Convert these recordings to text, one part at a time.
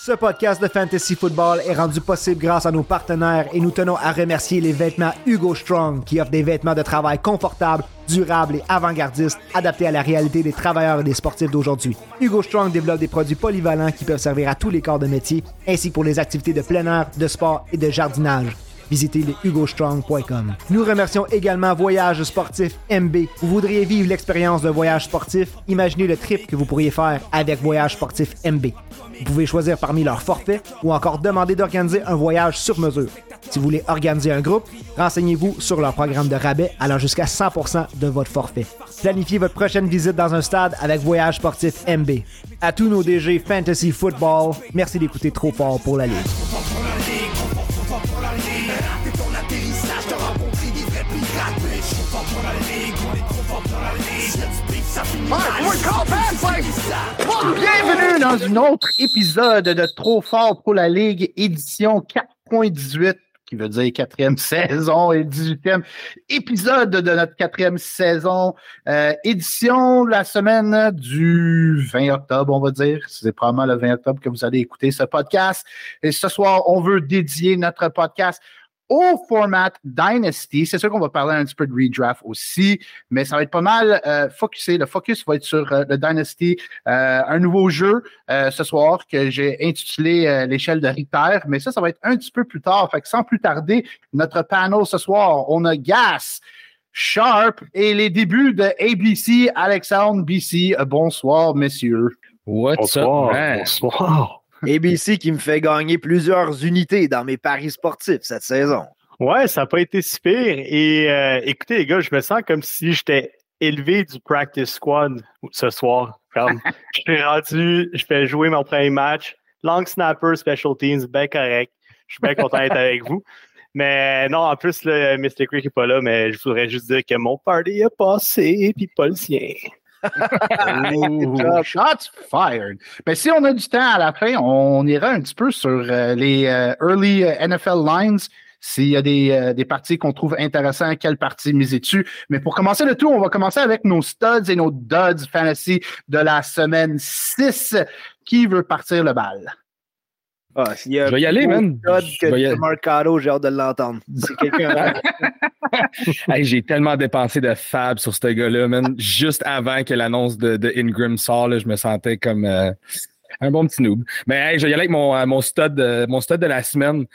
Ce podcast de Fantasy Football est rendu possible grâce à nos partenaires et nous tenons à remercier les vêtements Hugo Strong qui offrent des vêtements de travail confortables, durables et avant-gardistes adaptés à la réalité des travailleurs et des sportifs d'aujourd'hui. Hugo Strong développe des produits polyvalents qui peuvent servir à tous les corps de métier ainsi que pour les activités de plein air, de sport et de jardinage visitez les hugostrong.com. Nous remercions également Voyage Sportif MB. Vous voudriez vivre l'expérience d'un voyage sportif? Imaginez le trip que vous pourriez faire avec Voyage Sportif MB. Vous pouvez choisir parmi leurs forfaits ou encore demander d'organiser un voyage sur mesure. Si vous voulez organiser un groupe, renseignez-vous sur leur programme de rabais allant jusqu'à 100% de votre forfait. Planifiez votre prochaine visite dans un stade avec Voyage Sportif MB. À tous nos DG Fantasy Football, merci d'écouter trop fort pour la Ligue. Bienvenue dans un autre épisode de Trop fort pour la Ligue, édition 4.18, qui veut dire quatrième saison et 18e épisode de notre quatrième saison, euh, édition la semaine du 20 octobre, on va dire. C'est probablement le 20 octobre que vous allez écouter ce podcast. Et ce soir, on veut dédier notre podcast au format Dynasty. C'est sûr qu'on va parler un petit peu de redraft aussi, mais ça va être pas mal euh, focusé. Le focus va être sur euh, le Dynasty, euh, un nouveau jeu euh, ce soir que j'ai intitulé euh, l'échelle de Richter, mais ça, ça va être un petit peu plus tard. Fait que sans plus tarder, notre panel ce soir, on a Gas. Sharp et les débuts de ABC, Alexandre BC. Euh, bonsoir, messieurs. What's Bonsoir, up, man? bonsoir. ABC qui me fait gagner plusieurs unités dans mes paris sportifs cette saison. Ouais, ça n'a pas été si pire. Et euh, écoutez, les gars, je me sens comme si j'étais élevé du practice squad ce soir. Comme, je suis rendu, je fais jouer mon premier match. Long snapper, special teams, bien correct. Je suis bien content d'être avec vous. Mais non, en plus, le Mr. Creek n'est pas là, mais je voudrais juste dire que mon party a passé, puis pas le sien. Shots fired. Ben, si on a du temps à la fin, on ira un petit peu sur euh, les euh, early euh, NFL lines. S'il y a des, des parties qu'on trouve intéressantes, quelle partie miser dessus. Mais pour commencer le tout, on va commencer avec nos studs et nos duds fantasy de la semaine 6. Qui veut partir le bal? Ah, s'il y a Je vais y aller, man. Je y j'ai hâte de l'entendre. Si quelqu'un Hey, j'ai tellement dépensé de fab sur ce gars-là, man. Juste avant que l'annonce de, de Ingram sort, là, je me sentais comme euh, un bon petit noob. Mais hey, je vais y aller avec mon, euh, mon, stud, euh, mon stud de la semaine.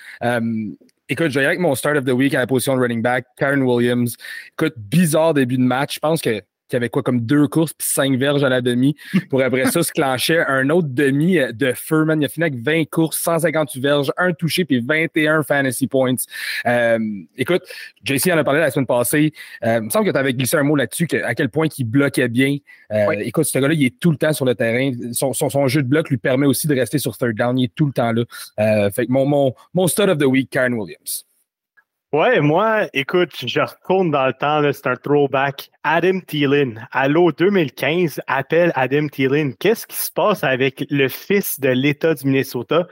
Écoute, je vais y aller avec mon start of the week à la position de running back, Karen Williams. Écoute, bizarre début de match. Je pense que qu'il y avait quoi comme deux courses puis cinq verges à la demi pour après ça se clencher un autre demi euh, de feu, man. Il a fini avec 20 courses, 158 verges, un touché puis 21 fantasy points. Euh, écoute, JC en a parlé la semaine passée. Euh, il me semble que tu avais glissé un mot là-dessus, que- à quel point il bloquait bien. Euh, Oui. Écoute, ce gars-là, il est tout le temps sur le terrain. Son, son, son jeu de bloc lui permet aussi de rester sur third down. Il est tout le temps là. Fait que mon, mon, mon stud of the week, Karen Williams. Ouais, moi, écoute, je retourne dans le temps, c'est un throwback. Adam Thielen, Allo 2015, appelle Adam Thielen. Qu'est-ce qui se passe avec le fils de l'État du Minnesota?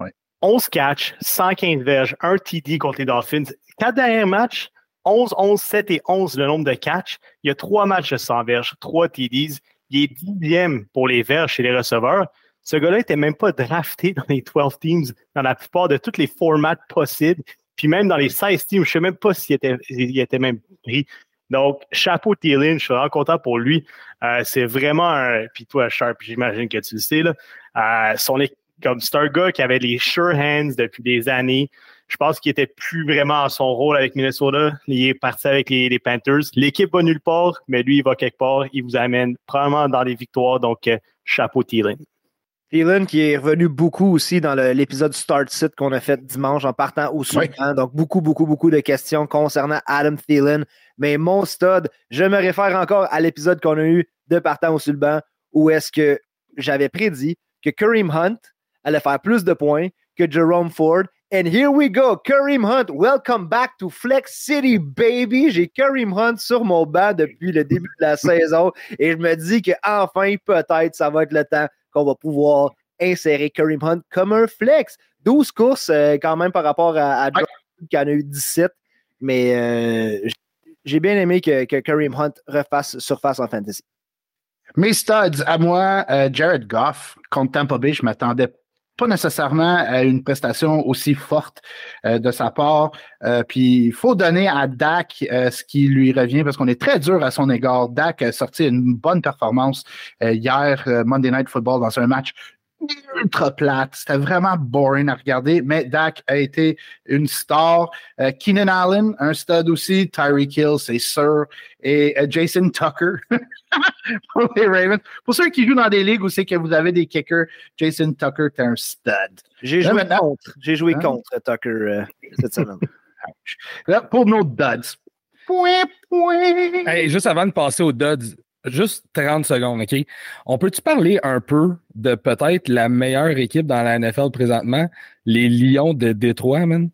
Ouais. 11 catchs, 115 verges, un TD contre les Dolphins. Quatre derniers matchs, 11, 11, 7 et 11 le nombre de catchs. Il y a trois matchs de 100 verges, trois TDs. Il est dixième pour les verges chez les receveurs. Ce gars-là n'était même pas drafté dans les 12 teams, dans la plupart de tous les formats possibles. Puis même dans les 16 teams, je ne sais même pas s'il était, il était même pris. Donc, chapeau Thielen, je suis vraiment content pour lui. Euh, c'est vraiment un. Puis toi, Sharp, j'imagine que tu le sais, là. Euh, son, comme c'est un gars qui avait les sure hands depuis des années. Je pense qu'il était plus vraiment à son rôle avec Minnesota. Il est parti avec les, les Panthers. L'équipe va nulle part, mais lui, il va quelque part. Il vous amène probablement dans les victoires. Donc, euh, chapeau Thielen. Thielen qui est revenu beaucoup aussi dans l'épisode Start Sit qu'on a fait dimanche en partant au Soudan. Donc, beaucoup, beaucoup, beaucoup de questions concernant Adam Thielen. Mais mon stud, je me réfère encore à l'épisode qu'on a eu de partant au Sulban où est-ce que j'avais prédit que Kareem Hunt allait faire plus de points que Jerome Ford. And here we go, Kareem Hunt, welcome back to Flex City, baby. J'ai Kareem Hunt sur mon banc depuis le début de la saison et je me dis que enfin, peut-être, ça va être le temps qu'on va pouvoir insérer Kareem Hunt comme un flex. 12 courses euh, quand même par rapport à, à qui en a eu 17. Mais euh, j'ai bien aimé que, que Kareem Hunt refasse surface en fantasy. Mes studs, à moi, euh, Jared Goff contre Tampa Bay, je m'attendais pas nécessairement une prestation aussi forte de sa part. puis il faut donner à Dak ce qui lui revient parce qu'on est très dur à son égard. Dak a sorti une bonne performance hier, Monday Night Football, dans un match ultra plate. C'était vraiment boring à regarder, mais Dak a été une star. Euh, Keenan Allen, un stud aussi. Tyreek Hill, c'est sûr. Et euh, Jason Tucker pour les Ravens. Pour ceux qui jouent dans des ligues où c'est que vous avez des kickers, Jason Tucker, t'es un stud. J'ai joué contre. J'ai joué hein? contre Tucker euh, cette semaine. Là, pour nos duds. Point, point. juste avant de passer aux duds, juste 30 secondes, OK? On peut-tu parler un peu de peut-être la meilleure équipe dans la NFL présentement, les Lions de Détroit, man?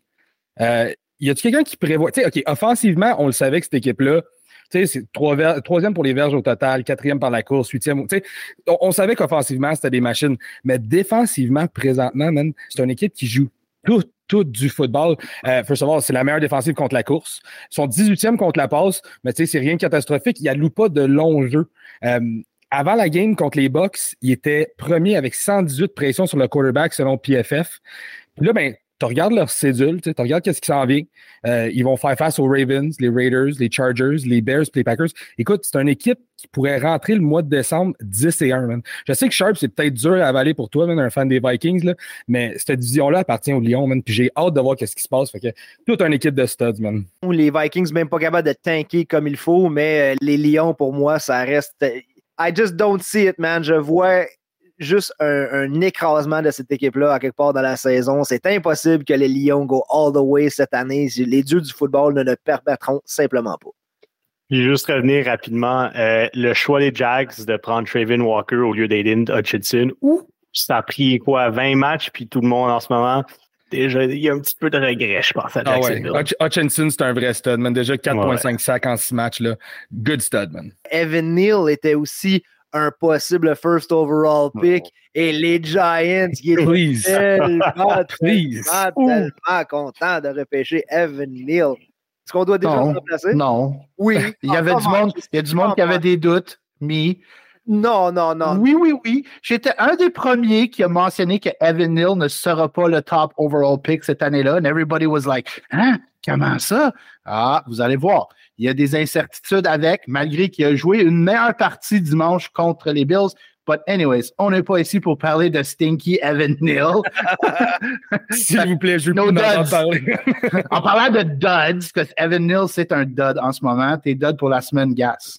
Euh, y a-tu quelqu'un qui prévoit? Tu sais, OK, offensivement, on le savait que cette équipe-là, tu sais, c'est troisième pour les verges au total, quatrième par la course, huitième. Tu sais, on, on savait qu'offensivement, c'était des machines. Mais défensivement, présentement, man, c'est une équipe qui joue tout, tout du football. Euh, first of all, c'est la meilleure défensive contre la course. Sont 18e contre la passe, mais tu sais, c'est rien de catastrophique. Il n'y a pas de long jeu. Euh, avant la game contre les Bucks, il était premier avec 118 pressions sur le quarterback selon PFF. Puis là, ben, tu regardes leur cédule, tu regardes qu'est-ce qui s'en vient. Euh, ils vont faire face aux Ravens, les Raiders, les Chargers, les Bears, les Packers. Écoute, c'est une équipe qui pourrait rentrer le mois de décembre 10 et 1, man. Je sais que Sharp, c'est peut-être dur à avaler pour toi, man, un fan des Vikings, là, mais cette division-là appartient aux Lions, man. Puis j'ai hâte de voir qu'est-ce qui se passe. Fait que toute une équipe de studs, man. Les Vikings, même pas capables de tanker comme il faut, mais euh, les Lions, pour moi, ça reste. I just don't see it, man. Je vois juste un, écrasement de cette équipe-là à quelque part dans la saison. C'est impossible que les Lions go all the way cette année. Les dieux du football ne le permettront simplement pas. Puis juste revenir rapidement, euh, le choix des Jags de prendre Traven Walker au lieu d'Aiden Hutchinson, ou ça a pris quoi, 20 matchs, puis tout le monde en ce moment, déjà, il y a un petit peu de regret, je pense, à ah Hutchinson, c'est un vrai stud, man. Déjà 4.5 sacs en 6 matchs, là. Good stud, man. Evan Neal était aussi un possible first overall pick et les Giants qui étaient Please. tellement, tellement, contents de repêcher Evan Neal. Est-ce qu'on doit déjà non, le remplacer? Non. Oui. Il y avait du monde, il y a du monde qui avait des doutes, mais. Non, non, non. Oui, oui, oui. J'étais un des premiers qui a mentionné que Evan Neal ne sera pas le top overall pick cette année-là. And everybody was like, hein, comment ça? Ah, vous allez voir. Il y a des incertitudes avec, malgré qu'il a joué une meilleure partie dimanche contre les Bills. But anyways, on n'est pas ici pour parler de Stinky Evan Neal. S'il vous plaît, je no en parler. en parlant de duds, parce que Evan Neal, c'est un dud en ce moment. T'es dud pour la semaine gas.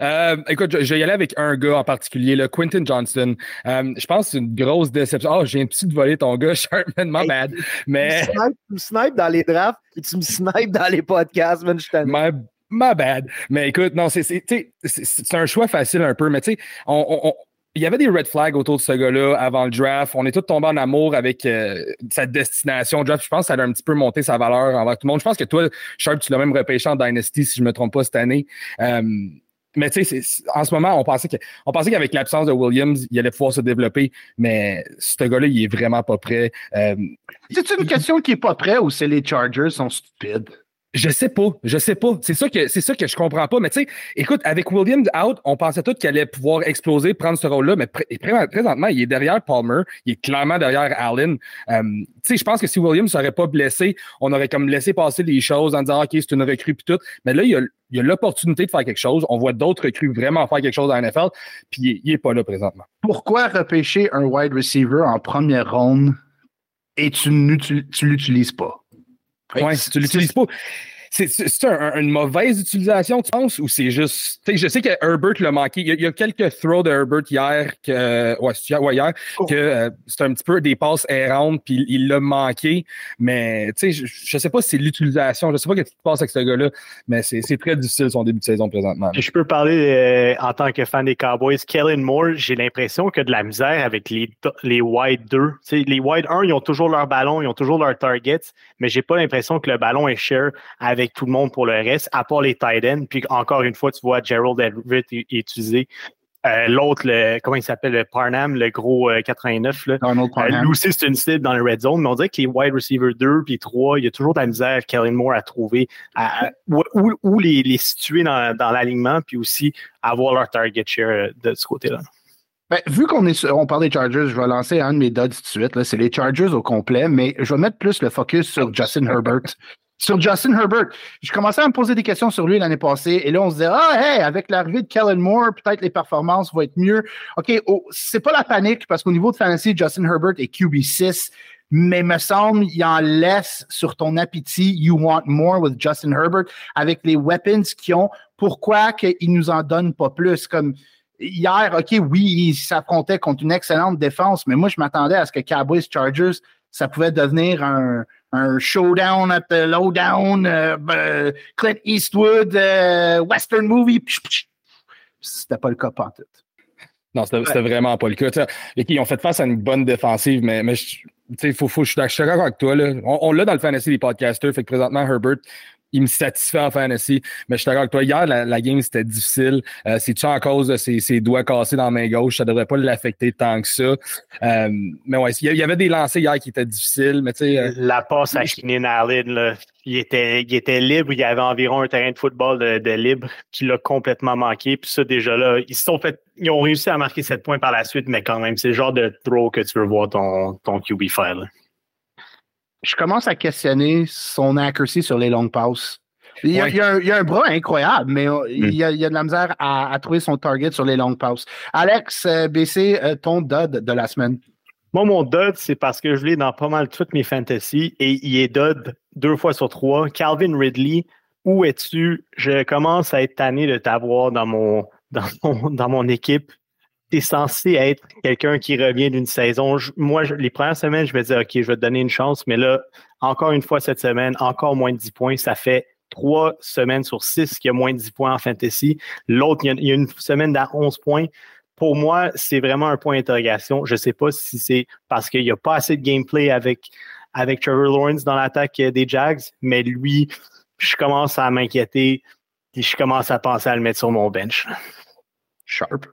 Euh, écoute, je, vais y aller avec un gars en particulier, le Quentin Johnston. Euh, je pense que c'est une grosse déception. Oh, j'ai un petit de voler ton gars, Sharpman, my bad. Mais... Tu me snipes dans les drafts et tu me snipes dans les podcasts, man, je my, my bad. Mais écoute, non, c'est un choix facile un peu, mais tu sais, on, il y avait des red flags autour de ce gars-là avant le draft. On est tous tombés en amour avec euh, sa destination draft. Je pense que ça a un petit peu monté sa valeur envers tout le monde. Je pense que toi, Sharp, tu l'as même repêché en Dynasty, si je ne me trompe pas, cette année. Mais tu sais, en ce moment, on pensait que, on pensait qu'avec l'absence de Williams, il allait pouvoir se développer, mais ce gars-là, il est vraiment pas prêt. Euh, c'est une question qui est pas prêt ou c'est les Chargers sont stupides? Je sais pas, je sais pas. C'est ça que c'est ça que je comprends pas. Mais tu sais, écoute, avec Williams out, on pensait tous qu'il allait pouvoir exploser, prendre ce rôle-là. Mais présentement, il est derrière Palmer, il est clairement derrière Allen. Euh, tu sais, je pense que si Williams serait pas blessé, on aurait comme laissé passer les choses en disant ok, c'est une recrue puis tout. Mais là, il y a l'opportunité de faire quelque chose. On voit d'autres recrues vraiment faire quelque chose la NFL, puis il n'est pas là présentement. Pourquoi repêcher un wide receiver en première ronde et tu ne l'utilises pas? Oui, si tu l'utilises pas c'est une mauvaise utilisation, tu penses, ou c'est juste. Je sais que Herbert l'a manqué. Il y, a, quelques throws de Herbert hier, que, ouais, hier, oh. que euh, c'est un petit peu des passes errantes, puis il l'a manqué. Mais je, je sais pas si c'est l'utilisation. Je sais pas ce qui se passe avec ce gars-là, mais c'est très difficile son début de saison présentement. Je peux parler euh, en tant que fan des Cowboys. Kellen Moore, j'ai l'impression que de la misère avec les, les wide 2. les wide 1, ils ont toujours leur ballon, ils ont toujours leur targets, mais j'ai pas l'impression que le ballon est share avec avec tout le monde pour le reste, à part les tight ends. Puis encore une fois, tu vois Gerald Everett utiliser. Euh, l'autre, comment il s'appelle, le Parnam, le gros 89. Euh, là. Euh, lui aussi, c'est une cible dans le red zone, mais on dirait que les wide receivers 2 puis 3, il y a toujours de la misère, Kellen Moore, à trouver où, les, situer dans, dans l'alignement, puis aussi avoir leur target share de ce côté-là. Ben, vu qu'on est on parle des Chargers, je vais lancer un de mes duds tout de suite. C'est les Chargers au complet, mais je vais mettre plus le focus sur Justin Herbert. Sur Justin Herbert, je commençais à me poser des questions sur lui l'année passée, et là, on se disait, ah, hey, avec l'arrivée de Kellen Moore, peut-être les performances vont être mieux. OK, oh, c'est pas la panique, parce qu'au niveau de fantasy, Justin Herbert est QB6, mais me semble, il en laisse sur ton appétit. You want more with Justin Herbert avec les weapons qu'ils ont. Pourquoi qu'ils nous en donnent pas plus? Comme hier, OK, oui, ils s'affrontaient contre une excellente défense, mais moi, je m'attendais à ce que Cowboys Chargers, ça pouvait devenir un, un showdown at the lowdown, euh, ben, Clint Eastwood, euh, Western movie. C'était pas le cas, pas tout. Non, c'était vraiment pas le cas. Et ils ont fait face à une bonne défensive, mais, mais il faut, faut, je suis d'accord avec toi. Là. On, on l'a dans le fantasy des podcasters. Fait que présentement, Herbert, il me satisfait en fantasy. Mais je suis d'accord avec toi. Hier, la, game, c'était difficile. Euh, C'est-tu en cause de ses, doigts cassés dans la main gauche? Ça devrait pas l'affecter tant que ça. Euh, mais ouais, il y avait des lancers hier qui étaient difficiles. Mais euh, la passe à Keenan Allen, là, il, était, il était libre. Il y avait environ un terrain de football de, libre qui l'a complètement manqué. Puis ça, déjà là, ils sont fait. Ils ont réussi à marquer 7 points par la suite, mais quand même, c'est le genre de throw que tu veux voir ton, ton QB faire. Je commence à questionner son accuracy sur les longues passes. Il y, a, un, bras incroyable, mais euh, il, y a, de la misère à, trouver son target sur les longues passes. Alex, euh, BC, euh, ton dud de la semaine. Moi, mon dud, c'est parce que je l'ai dans pas mal toutes mes fantasy et il est dud deux fois sur trois. Calvin Ridley, où es-tu? Je commence à être tanné de t'avoir dans mon, dans mon, dans mon équipe tu es censé être quelqu'un qui revient d'une saison. moi, les premières semaines, je vais dire, OK, je vais te donner une chance, mais là, encore une fois cette semaine, encore moins de 10 points, ça fait trois semaines sur six qui a moins de 10 points en fantasy. L'autre, il, y a une semaine d'à 11 points. Pour moi, c'est vraiment un point d'interrogation. Je ne sais pas si c'est parce qu'il n'y a pas assez de gameplay avec, avec Trevor Lawrence dans l'attaque des Jags, mais lui, je commence à m'inquiéter et je commence à penser à le mettre sur mon bench. Sharp.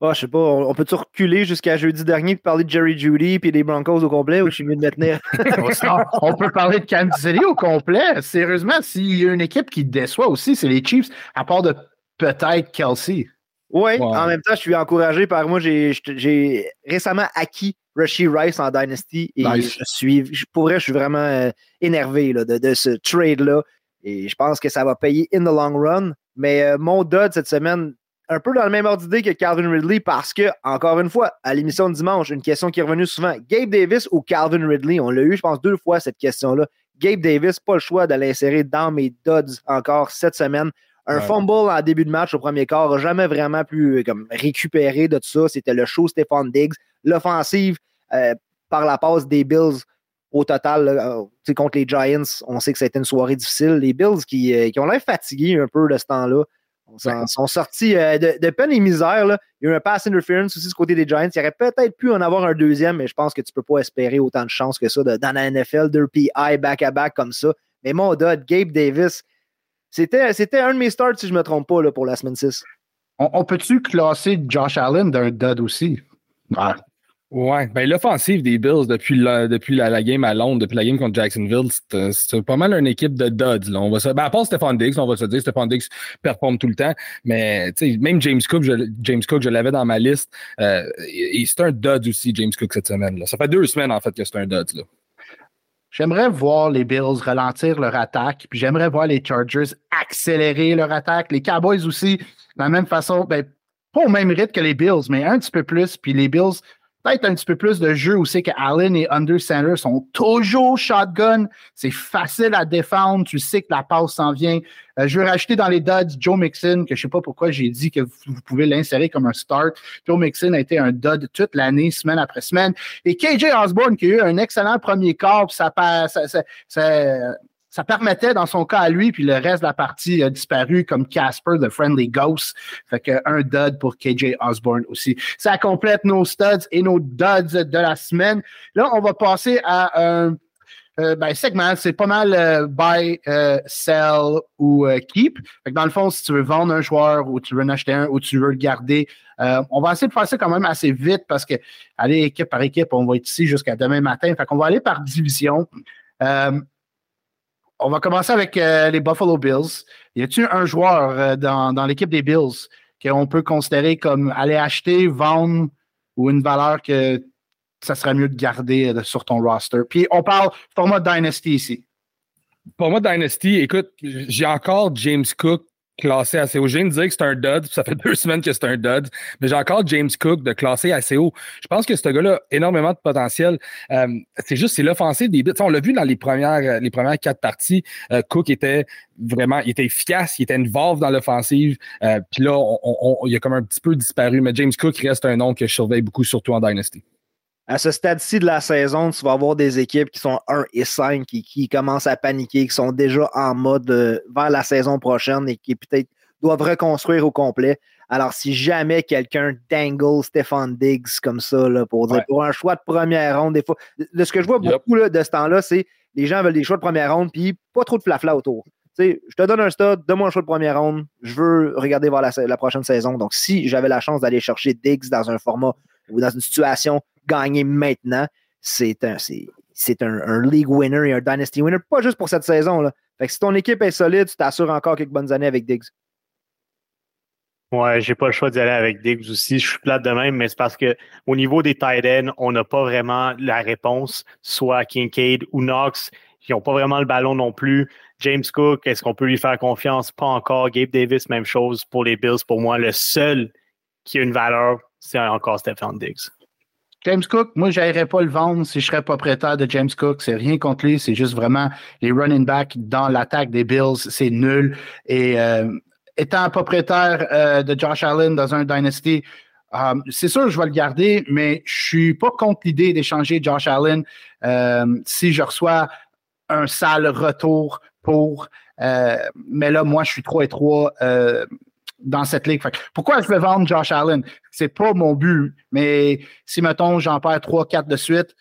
Oh, je sais pas, on, peut-tu reculer jusqu'à jeudi dernier et parler de Jerry Judy puis des Broncos au complet ou je suis mieux de me tenir? on peut parler de Kansas City au complet. Sérieusement, s'il y a une équipe qui déçoit aussi, c'est les Chiefs, à part de peut-être Kelsey. Oui, en même temps, je suis encouragé par moi. J'ai récemment acquis Rushy Rice en Dynasty et je suis, pour vrai, je suis vraiment euh, énervé là, de, ce trade-là. Et je pense que ça va payer in the long run. Mais euh, mon dud cette semaine, un peu dans le même ordre d'idée que Calvin Ridley parce que, encore une fois, à l'émission de dimanche, une question qui est revenue souvent Gabe Davis ou Calvin Ridley? On l'a eu, je pense, deux fois cette question-là. Gabe Davis, pas le choix de l'insérer dans mes duds encore cette semaine. Un fumble en début de match au premier quart jamais vraiment pu euh, comme, récupérer de tout ça. C'était le show Stéphane Diggs. L'offensive euh, par la passe des Bills au total, euh, contre les Giants, on sait que ça a été une soirée difficile. Les Bills qui, qui ont l'air fatigués un peu de ce temps-là. Ils sont sortis euh, de, peine et misère. Là. Il y a eu un pass interference aussi du côté des Giants. Il aurait peut-être pu en avoir un deuxième, mais je pense que tu ne peux pas espérer autant de chance que ça dans la NFL, deux PI back-à-back comme ça. Mais mon dud, Gabe Davis, c'était, un de mes starts, si je ne me trompe pas, là, pour la semaine 6. On, peut-tu classer Josh Allen d'un dud aussi? Ouais, ben l'offensive des Bills depuis la, depuis la, game à Londres, depuis la game contre Jacksonville, c'est pas mal une équipe de duds. On va ben à part Stephon Diggs, on va se dire Stephon Diggs performe tout le temps, mais même James Cook, je, James Cook, je l'avais dans ma liste, euh, c'est un dud aussi James Cook cette semaine. Ça fait deux semaines en fait que c'est un dud. J'aimerais voir les Bills ralentir leur attaque, puis j'aimerais voir les Chargers accélérer leur attaque, les Cowboys aussi, de la même façon, ben, pas au même rythme que les Bills, mais un petit peu plus, puis les Bills peut-être un petit peu plus de jeu où c'est que Allen et Under Center sont toujours shotgun. C'est facile à défendre. Tu sais que la passe s'en vient. Euh, je vais rajouter dans les duds Joe Mixon, que je sais pas pourquoi j'ai dit que vous, pouvez l'insérer comme un start. Joe Mixon a été un dud toute l'année, semaine après semaine. Et KJ Osborne, qui a eu un excellent premier corps, ça, ça ça permettait dans son cas à lui, puis le reste de la partie a disparu comme Casper, the Friendly Ghost. Fait que un dud pour KJ Osborne aussi. Ça complète nos studs et nos duds de la semaine. Là, on va passer à un euh, ben, segment. C'est pas mal euh, buy, euh, sell ou keep. Fait que dans le fond, si tu veux vendre un joueur ou tu veux en acheter un ou tu veux le garder, on va essayer de faire ça quand même assez vite parce que, allez, équipe par équipe, on va être ici jusqu'à demain matin. Fait qu'on va aller par division. On va commencer avec euh, les Buffalo Bills. Y a-t-il un joueur euh, dans, l'équipe des Bills qu'on peut considérer comme aller acheter, vendre ou une valeur que ça serait mieux de garder euh, sur ton roster? Puis on parle format Dynasty ici. Pour moi, Dynasty, écoute, j'ai encore James Cook classé assez haut. Je viens de dire que c'est un dud, ça fait deux semaines que c'est un dud, mais j'ai encore James Cook de classé assez haut. Je pense que ce gars-là a énormément de potentiel. Euh, c'est juste, c'est l'offensive des bits. On l'a vu dans les premières, les premières quatre parties. Euh, Cook était vraiment, il était efficace, il était une valve dans l'offensive. Euh, Puis là, on, il a comme un petit peu disparu, mais James Cook reste un nom que je surveille beaucoup, surtout en Dynasty à ce stade-ci de la saison, tu vas avoir des équipes qui sont 1 et 5 et qui commencent à paniquer, qui sont déjà en mode euh, vers la saison prochaine et qui peut-être doivent reconstruire au complet. Alors, si jamais quelqu'un dangle Stefan Diggs comme ça, là, pour, dire, pour un choix de première ronde, des fois, de ce que je vois beaucoup là, de ce temps-là, c'est les gens veulent des choix de première ronde, puis pas trop de flafla autour. sais, je te donne un stud, donne-moi un choix de première ronde, je veux regarder voir la, la prochaine saison. Donc, si j'avais la chance d'aller chercher Diggs dans un format ou dans une situation gagner maintenant, c'est un, un, league winner et un dynasty winner, pas juste pour cette saison. Là. Si ton équipe est solide, tu t'assures encore quelques bonnes années avec Diggs. Ouais, j'ai pas le choix d'y aller avec Diggs aussi. Je suis plate de même, mais c'est parce que au niveau des tight ends, on n'a pas vraiment la réponse, soit Kincaid ou Knox. Ils n'ont pas vraiment le ballon non plus. James Cook, est-ce qu'on peut lui faire confiance? Pas encore. Gabe Davis, même chose pour les Bills. Pour moi, le seul qui a une valeur, c'est encore Stephen Diggs. James Cook, moi, je pas le vendre si je serais propriétaire de James Cook. C'est rien contre lui, c'est juste vraiment les running backs dans l'attaque des Bills, c'est nul. Et euh, étant propriétaire euh, de Josh Allen dans un Dynasty, euh, c'est sûr que je vais le garder, mais je suis pas contre l'idée d'échanger Josh Allen si je reçois un sale retour pour. mais là, moi, je suis 3 et 3 dans cette ligue. pourquoi je vais vendre Josh Allen? C'est pas mon but. Mais si, mettons, j'en perds 3-4 de suite,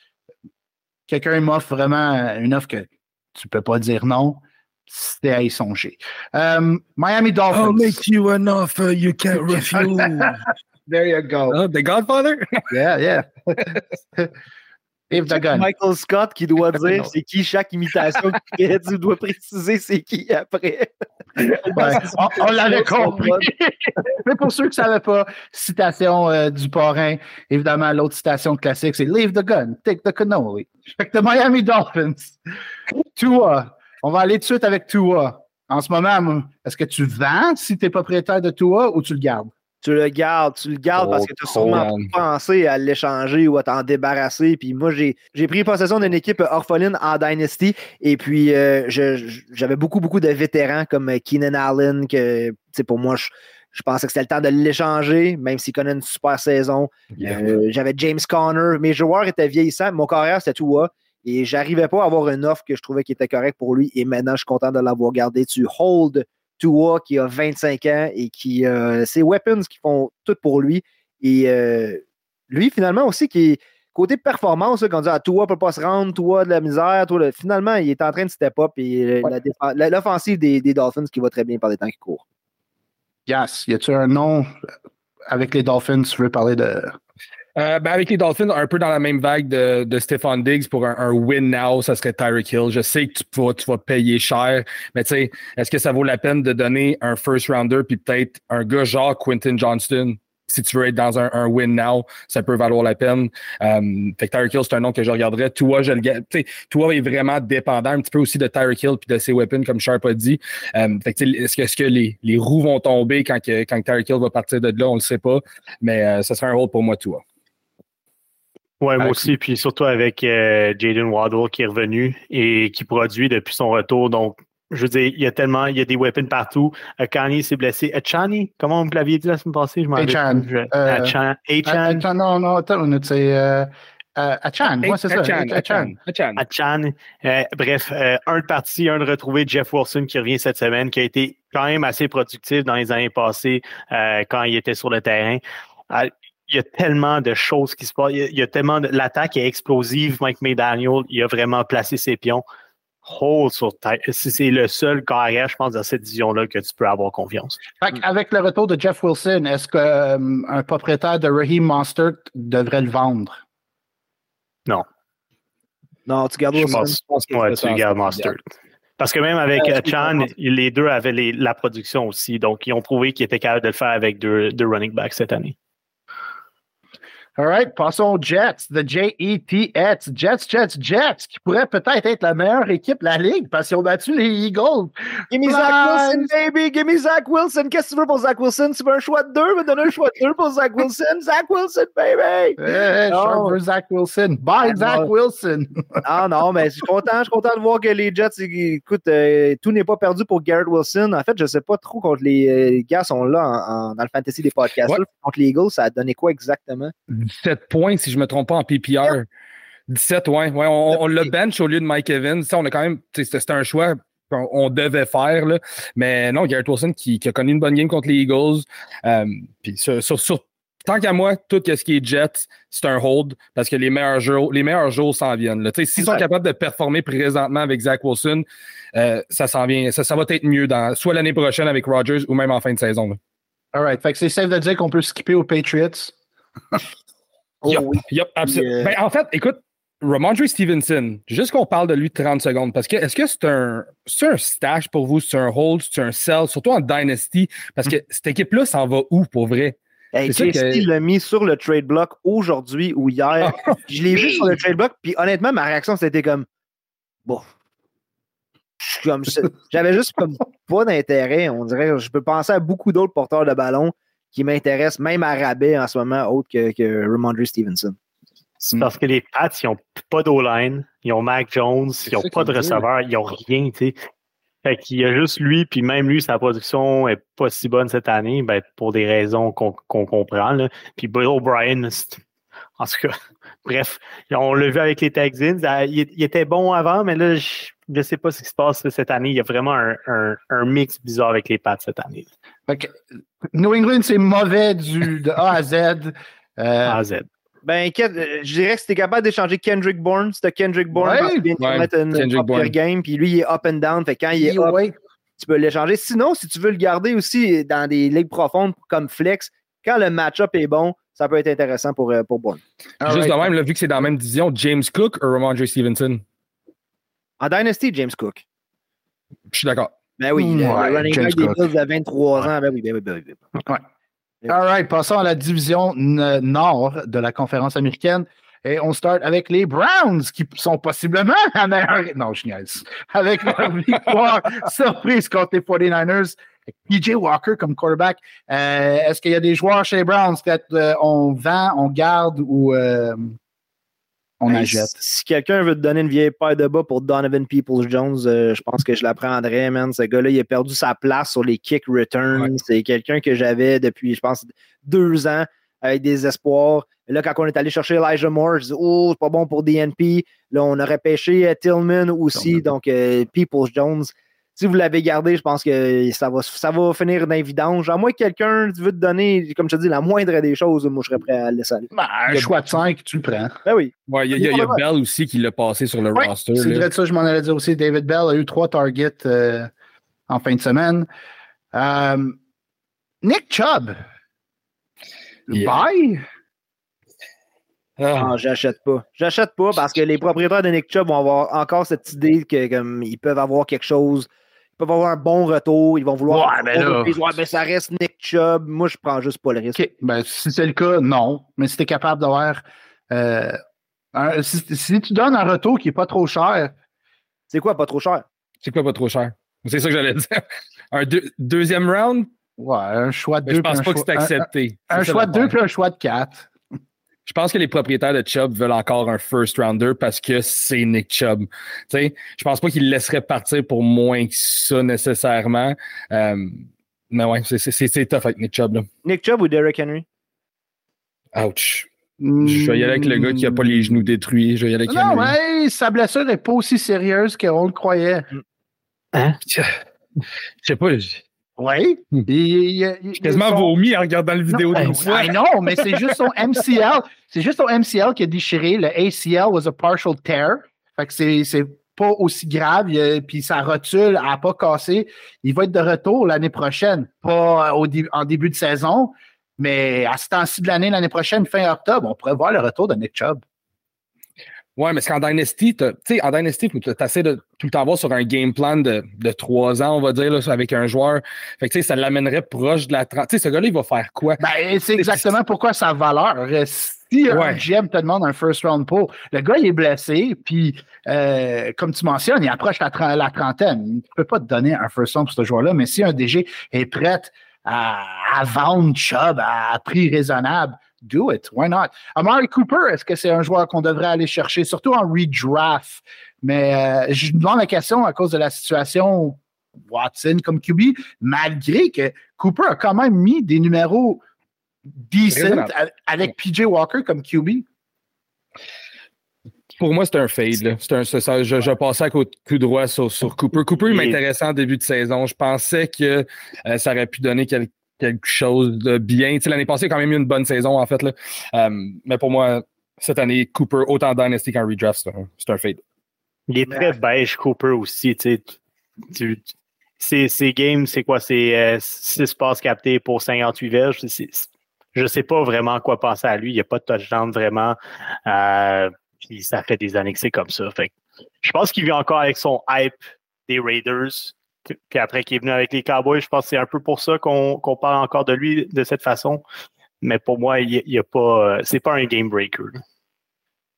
quelqu'un m'offre vraiment une offre que tu peux pas dire non. C'est à y songer. Um, Miami Dolphins. I'll make you an offer you can't refuse. there you go. Oh, the Godfather? yeah, yeah. Michael Scott qui doit dire c'est qui chaque imitation tu dois préciser c'est qui après. on, l'avait compris. Mais pour ceux qui ne savaient pas, citation euh, du parrain, évidemment, l'autre citation classique, c'est Leave the gun, take the cannoli. Fait que Miami Dolphins. Tua. On va aller tout de suite avec Tua. En ce moment, est-ce que tu vends si tu es propriétaire de Tua ou tu le gardes? Tu le gardes, tu le gardes parce que tu as sûrement pensé à l'échanger ou à t'en débarrasser. Puis moi, j'ai pris possession d'une équipe orpheline en Dynasty et puis euh, j'avais beaucoup, beaucoup de vétérans comme Keenan Allen que, pour moi, je, pensais que c'était le temps de l'échanger, même s'il connaît une super saison. Euh, j'avais James Conner. Mes joueurs étaient vieillissants. Mon carrière, c'était tout Et j'arrivais pas à avoir une offre que je trouvais qui était correcte pour lui. Et maintenant, je suis content de l'avoir gardé. Tu hold Tua qui a 25 ans et qui euh, c'est Weapons qui font tout pour lui. Et euh, lui, finalement, aussi, qui côté performance, quand on dit ah, Tua peut pas se rendre, Tua de la misère, finalement, il est en train de step up et euh, l'offensive des, Dolphins qui va très bien par les temps qui courent. Yes. Y a-tu un nom avec les Dolphins, tu veux parler de euh, ben avec les Dolphins, un peu dans la même vague de, de Stephon Diggs pour un, win now, ça serait Tyreek Hill. Je sais que tu vas, tu vas payer cher, mais tu sais, est-ce que ça vaut la peine de donner un first rounder puis peut-être un gars genre Quentin Johnston? Si tu veux être dans un, win now, ça peut valoir la peine. Um, fait que Tyreek Hill, c'est un nom que je regarderais. Toi, je le Toi est vraiment dépendant un petit peu aussi de Tyreek Hill puis de ses weapons, comme Sharp a dit. Um, fait que est-ce que, est-ce que les, les, roues vont tomber quand, quand Tyreek Hill va partir de là? On le sait pas. Mais euh, ça serait un rôle pour moi, toi. Oui, moi aussi, puis surtout avec euh, Jaden Waddle qui est revenu et qui produit depuis son retour. Donc, je veux dire, il y a tellement, il y a des weapons partout. Euh, Kanye s'est blessé. Achani, comment vous l'aviez dit la semaine passée? Je m'en Achan. Achan. Achan. Non, non, attends, c'est euh, Achan. Moi, c'est ça. Achan. Achan. Achan. bref, un de parti, un de retrouvé, Jeff Wilson qui revient cette semaine, qui a été quand même assez productif dans les années passées quand il était sur le terrain il y a tellement de choses qui se passent. Il y a, tellement de. L'attaque est explosive. Mike McDaniel, il a vraiment placé ses pions. Sur C'est le seul carrière, je pense, dans cette division-là que tu peux avoir confiance. Avec le retour de Jeff Wilson, est-ce qu'un euh, propriétaire de Raheem Monster devrait le vendre? Non. Non, tu gardes Wilson. ouais, tu gardes Monster. Parce que même avec euh, Chan, les deux avaient les, la production aussi. Donc, ils ont prouvé qu'ils étaient capables de le faire avec deux, deux running backs cette année. All right, passons aux Jets, the J-E-T-S, Jets, Jets, Jets, qui pourrait peut-être être la meilleure équipe de la ligue parce qu'ils ont battu les Eagles. Give me Zach Wilson, baby, give me Zach Wilson. Qu'est-ce que tu veux pour Zach Wilson? Tu veux un choix de deux? Me donner un choix de deux pour Zach Wilson? Zach Wilson, baby! Eh, je veux Zach Wilson. Bye, Zach Wilson. ah non, mais je suis content, je suis content de voir que les Jets, écoute, euh, tout n'est pas perdu pour Garrett Wilson. En fait, je ne sais pas trop contre les, euh, gars sont là en, dans le fantasy des podcasts. Contre les Eagles, ça a donné quoi exactement? 17 points, si je ne me trompe pas, en PPR. 17, ouais. ouais on, on l'a bench au lieu de Mike Evans. Ça, on a quand même. C'était un choix qu'on devait faire. Là. Mais non, Garrett Wilson qui, qui, a connu une bonne game contre les Eagles. Euh, puis sur, sur, tant qu'à moi, tout ce qui est Jets, c'est un hold parce que les meilleurs jours, les meilleurs jours s'en viennent. S'ils sont capables de performer présentement avec Zach Wilson, euh, ça s'en vient. Ça, ça, va être mieux dans soit l'année prochaine avec Rodgers ou même en fin de saison. Là. All right. Fait que c'est safe de dire qu'on peut skipper aux Patriots. Oh, yep, absolument. Ben, en fait, écoute, Ramondre Stevenson, juste qu'on parle de lui 30 secondes, parce que est-ce que c'est un, un stash pour vous, c'est un hold, c'est un sell, surtout en Dynasty, parce que cette équipe-là s'en va où pour vrai? Hey, Christy l'a mis sur le trade block aujourd'hui ou hier. je l'ai vu sur le trade block, puis honnêtement, ma réaction, c'était comme bon. J'avais juste comme pas d'intérêt. On dirait je peux penser à beaucoup d'autres porteurs de ballon qui m'intéresse, même à rabais en ce moment, autre que, que Ramondre Stevenson. C'est parce que les Pats, ils n'ont pas d'O-line, ils ont Mac Jones, ils n'ont pas de receveur, ils n'ont rien, tu sais. Fait qu'il y a juste lui, puis même lui, sa production est pas si bonne cette année, ben, pour des raisons qu'on comprend. Là. Puis Bill O'Brien, en tout cas, bref, on l'a vu avec les Texans. Ah, il, était bon avant, mais là, je ne sais pas ce qui se passe cette année. Il y a vraiment un, un mix bizarre avec les Pats cette année. New England, c'est mauvais du, de A à Z. Euh, a à Z. Ben, euh, je dirais que si capable d'échanger Kendrick Bourne, c'était Kendrick Bourne ouais, qui vient de mettre une, game, puis lui, il est up and down. Fait quand il est up, tu peux l'échanger. Sinon, si tu veux le garder aussi dans des ligues profondes comme flex, quand le match-up est bon, ça peut être intéressant pour, euh, pour Bourne. Juste de même, vu que c'est dans la même division, James Cook ou Ramondre Stevenson? En Dynasty, James Cook. Je suis d'accord. Ben oui, le running back des Bills à 23 ans. Ben oui, ben oui, ben oui. Ouais. All right, passons à la division nord de la conférence américaine. Et on start avec les Browns, qui sont possiblement la meilleure. Non, je niaise. Avec leur victoire surprise contre les 49ers. PJ Walker comme quarterback. Euh, est-ce qu'il y a des joueurs chez les Browns qu'on vend, on garde ou euh, on achète. Si, quelqu'un veut te donner une vieille paire de bas pour Donovan Peoples-Jones, euh, je pense que je la prendrais, man. Ce gars-là, il a perdu sa place sur les kick returns. C'est quelqu'un que j'avais depuis, je pense, deux ans avec des espoirs. Et là, quand on est allé chercher Elijah Moore, je dis Oh, c'est pas bon pour DNP. Là, on aurait pêché Tillman aussi. Donc, euh, Peoples-Jones si vous l'avez gardé, je pense que ça va, ça va finir d'un vidange. À moins que quelqu'un veut te donner, comme je te dis, la moindre des choses, moi, je serais prêt à le laisser aller. Ben, un choix de 5, tu le prends. Ben oui. Il y, a, Bell aussi qui l'a passé sur le roster. C'est vrai de ça, je m'en allais dire aussi. David Bell a eu trois targets euh, en fin de semaine. Euh, Nick Chubb. Bye. Ah. Non, j'achète pas. J'achète pas parce que les propriétaires de Nick Chubb vont avoir encore cette idée qu'ils peuvent avoir quelque chose ils peuvent avoir un bon retour, ils vont vouloir. Ouais, mais, là... ouais, mais ça reste Nick Chubb. Moi, je prends juste pas le risque. Ben, si c'est le cas, non. Mais si tu es capable d'avoir. Euh, si, tu donnes un retour qui n'est pas trop cher. C'est quoi pas trop cher? C'est quoi pas trop cher? C'est ça que j'allais dire. Un deuxième round? Ouais, un choix de deux. Je pense pas que c'est accepté. Un, choix de deux puis un choix de quatre. Je pense que les propriétaires de Chubb veulent encore un first rounder parce que c'est Nick Chubb. Tu sais, je pense pas qu'ils le laisseraient partir pour moins que ça nécessairement. Euh, mais ouais, c'est tough avec Nick Chubb. Là. Nick Chubb ou Derrick Henry? Ouch. Je vais y aller avec le gars qui n'a pas les genoux détruits. Je vais y aller avec non, mais sa blessure n'est pas aussi sérieuse qu'on le croyait. Hein? Je sais pas. Oui. Hmm. J'ai quasiment vomi en regardant la vidéo d'une fois. non, mais c'est juste son MCL. C'est juste son MCL qui a déchiré. Le ACL was a partial tear. Fait que c'est pas aussi grave. puis sa rotule n'a pas cassé. Il va être de retour l'année prochaine. Pas au, en début de saison, mais à ce temps-ci de l'année, l'année prochaine, fin octobre, on pourrait voir le retour de Nick Chubb. Ouais, mais c'est qu'en Dynasty, tu sais, en Dynasty, tu essaies de tout le temps voir sur un game plan de, de 3 ans, on va dire, là, avec un joueur. Fait que, tu sais, ça l'amènerait proche de la 30. Tu sais, ce gars-là, il va faire quoi? Ben, c'est exactement pourquoi sa valeur. Si un GM te demande un first round pull, le gars, il est blessé, puis euh, comme tu mentionnes, il approche la, la trentaine. Il ne peut pas te donner un first round pour ce joueur-là, mais si un DG est prêt à, à vendre Chubb à prix raisonnable, do it. Why not? Amari Cooper, est-ce que c'est un joueur qu'on devrait aller chercher, surtout en redraft? Mais euh, je me demande la question à cause de la situation Watson comme QB, malgré que Cooper a quand même mis des numéros decent avec PJ Walker comme QB. Pour moi, c'est un fade. Un, ça, je, je, passais à côté tout droit sur, sur Cooper. Cooper m'intéressait en début de saison. Je pensais que euh, ça aurait pu donner quelque quelque chose de bien. L'année passée, quand même eu une bonne saison, en fait. Là. Euh, mais pour moi, cette année, Cooper, autant Dynasty qu'en redraft, c'est un, fade. Il est très beige, Cooper aussi. Tu, ces, games, c'est quoi? C'est 6 euh, passes captées pour 58 verges. je ne sais pas vraiment quoi penser à lui. Il n'y a pas de touchdown vraiment. Euh, puis ça fait des années que c'est comme ça. Fait je pense qu'il vit encore avec son hype des Raiders puis après qu'il est venu avec les Cowboys, je pense que c'est un peu pour ça qu'on parle encore de lui de cette façon. Mais pour moi, il, il a pas, c'est pas un game breaker.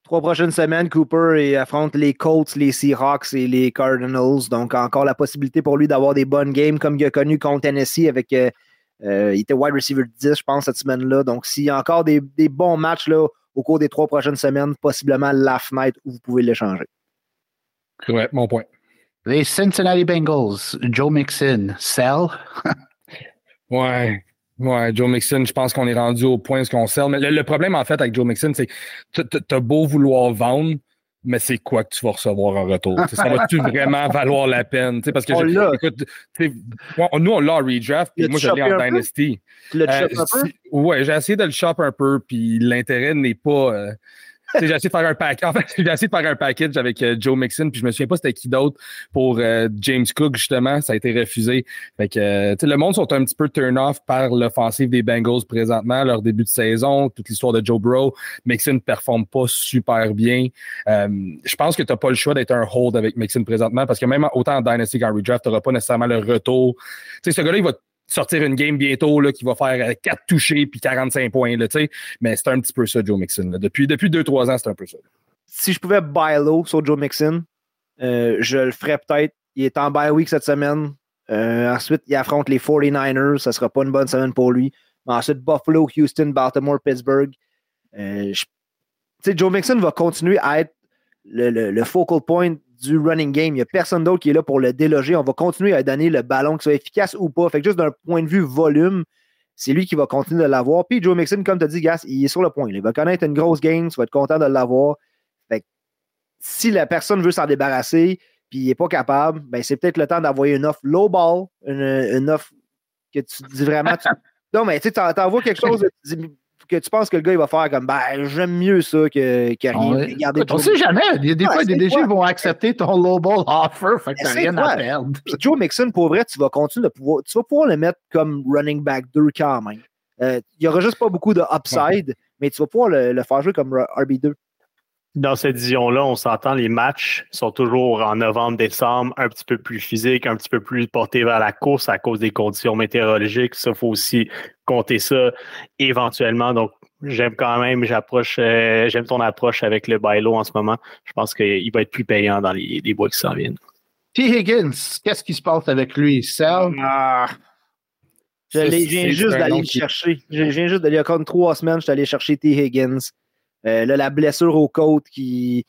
Trois prochaines semaines, Cooper affronte les Colts, les Seahawks et les Cardinals. Donc, encore la possibilité pour lui d'avoir des bonnes games comme il a connu contre Tennessee avec. Euh, euh, il était wide receiver 10, je pense, cette semaine-là. Donc, s'il y a encore des, des, bons matchs là, au cours des trois prochaines semaines, possiblement la fenêtre où vous pouvez l'échanger. Ouais, mon point. Les Cincinnati Bengals, Joe Mixon, sell? ouais. Ouais, Joe Mixon, je pense qu'on est rendu au point ce qu'on sell. Mais le, problème, en fait, avec Joe Mixon, c'est que t'as beau vouloir vendre, mais c'est quoi que tu vas recevoir en retour? ça va-tu vraiment valoir la peine? parce que écoute, nous, on l'a en redraft, puis moi, je l'ai en Dynasty. Euh, un peu? Ouais, j'ai essayé de le shop un peu, puis l'intérêt n'est pas. Euh, j'ai essayé de faire un package. En fait, j'ai essayé de faire un package avec euh, Joe Mixon, puis je me souviens pas c'était qui d'autre pour euh, James Cook, justement. Ça a été refusé. Fait que euh, le monde sont un petit peu turn-off par l'offensive des Bengals présentement, leur début de saison, toute l'histoire de Joe Bro. Mixon ne performe pas super bien. je pense que tu n'as pas le choix d'être un hold avec Mixon présentement, parce que même autant en Dynasty qu'en Redraft, tu n'auras pas nécessairement le retour. Tu sais, ce gars-là, il va sortir une game bientôt là, qui va faire 4 euh, touchés puis 45 points. Là, mais c'est un petit peu ça, Joe Mixon. Depuis 2-3 ans, c'est un peu ça. Si je pouvais buy low sur Joe Mixon, euh, je le ferais peut-être. Il est en bye week cette semaine. Euh, ensuite, il affronte les 49ers. Ça ne sera pas une bonne semaine pour lui. ensuite, Buffalo, Houston, Baltimore, Pittsburgh. Joe Mixon va continuer à être le, le focal point du running game. Il n'y a personne d'autre qui est là pour le déloger. On va continuer à donner le ballon, que ce soit efficace ou pas. Fait que juste d'un point de vue volume, c'est lui qui va continuer de l'avoir. Puis Joe Mixon, comme tu as dit, Gas, il est sur le point. Il va connaître une grosse game, tu vas être content de l'avoir. Fait que si la personne veut s'en débarrasser, puis il n'est pas capable, ben c'est peut-être le temps d'envoyer une offre low ball, une, offre que tu dis vraiment. Non, mais tu envoies quelque chose, que tu penses que le gars il va faire comme ben j'aime mieux ça que, que rien. On, sait jamais. Il y a des fois, des DG vont accepter ton low ball offer, fait que t'as rien à perdre. Joe Mixon, pour vrai, tu vas continuer de pouvoir. Tu vas pouvoir le mettre comme running back 2 quand même. Euh, il n'y aura juste pas beaucoup de upside, mais tu vas pouvoir le, le faire jouer comme RB2 dans cette vision-là, on s'entend, les matchs sont toujours en novembre, décembre, un petit peu plus physiques, un petit peu plus portés vers la course à cause des conditions météorologiques. Ça, faut aussi compter ça éventuellement. Donc, j'aime quand même, j'approche, euh, j'aime ton approche avec le bailo en ce moment. Je pense qu'il va être plus payant dans les, les bois qui s'en viennent. T. Higgins, qu'est-ce qui se passe avec lui? Sal? Ah. Je viens juste d'aller le chercher. Je viens juste d'aller, encore trois semaines, je suis allé chercher T. Higgins. Euh, là, la blessure aux côtes qui.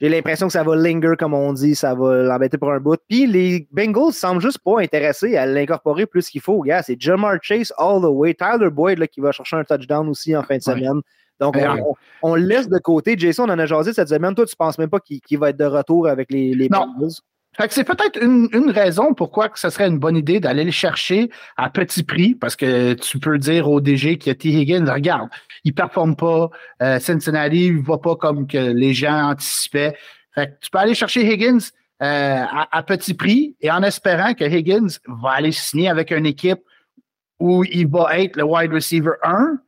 J'ai l'impression que ça va linger, comme on dit, ça va l'embêter pour un bout. Puis les Bengals semblent juste pas intéressés à l'incorporer plus qu'il faut. Gars, c'est Jamar Chase all the way. Tyler Boyd là, qui va chercher un touchdown aussi en fin de semaine. Donc, on, laisse de côté. Jason, on en a jasé cette semaine. Toi, tu penses même pas qu'il va être de retour avec les, les Bengals? C'est peut-être une, raison pourquoi que ce serait une bonne idée d'aller le chercher à petit prix, parce que tu peux dire au DG qui a T. Higgins, regarde, il performe pas, euh, Cincinnati, il va pas comme que les gens anticipaient. Fait tu peux aller chercher Higgins euh, à, petit prix et en espérant que Higgins va aller signer avec une équipe où il va être le wide receiver 1.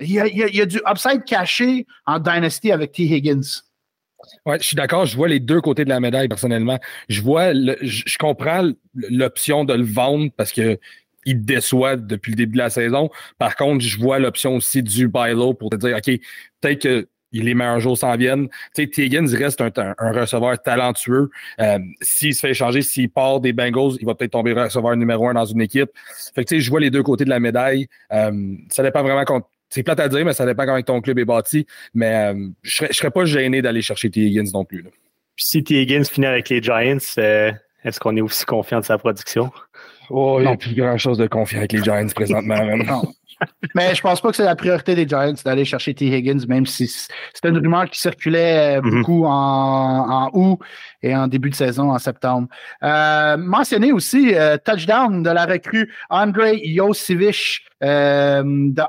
Il y a, il y a du upside caché en Dynasty avec T. Higgins. Ouais, je suis d'accord. Je vois les deux côtés de la médaille personnellement. Je vois, je, comprends l'option de le vendre parce que il déçoit depuis le début de la saison. Par contre, je vois l'option aussi du buy pour te dire, OK, peut-être que les meilleurs jours s'en viennent. Tu sais, reste un, un, receveur talentueux. Euh, s'il se fait échanger, s'il part des Bengals, il va peut-être tomber receveur numéro un dans une équipe. Fait que tu sais, je vois les deux côtés de la médaille. Euh, ça dépend vraiment quand. C'est plate à dire, mais ça dépend comment ton club est bâti. Mais euh, je serais, serais pas gêné d'aller chercher T. Higgins non plus. Là. Puis si T. Higgins finit avec les Giants, euh, est-ce qu'on est aussi confiant de sa production? Oh, il n'y a plus grand chose de confiant avec les Giants présentement. non. Mais je pense pas que c'est la priorité des Giants d'aller chercher T. Higgins, même si c'était une rumeur qui circulait Mhm. beaucoup en, en août et en début de saison en septembre. Euh, mentionné aussi euh, touchdown de la recrue Andrei Josevich euh,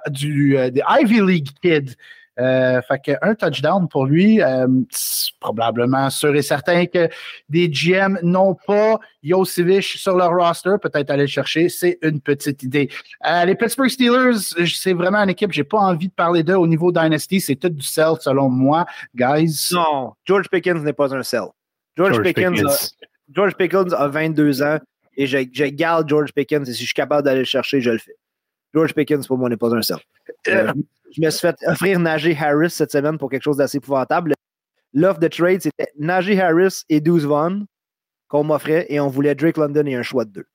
du euh, des Ivy League Kid. Euh, fait que un touchdown pour lui, euh, c'est probablement sûr et certain que des GM n'ont pas Josevich sur leur roster, peut-être aller le chercher, c'est une petite idée. Euh, les Pittsburgh Steelers, c'est vraiment une équipe, j'ai pas envie de parler d'eux au niveau Dynasty, c'est tout du sell selon moi, guys. Non, George Pickens n'est pas un sell. George, George Pickens, Pickens. A, George Pickens a 22 ans et je, je garde George Pickens et si je suis capable d'aller le chercher, je le fais. George Pickens, pour moi, n'est pas un sell. Euh, je me suis fait offrir Najee Harris cette semaine pour quelque chose d'assez épouvantable. L'offre de trade, c'était Najee Harris et 12 Vaughn qu'on m'offrait et on voulait Drake London et un choix de deux.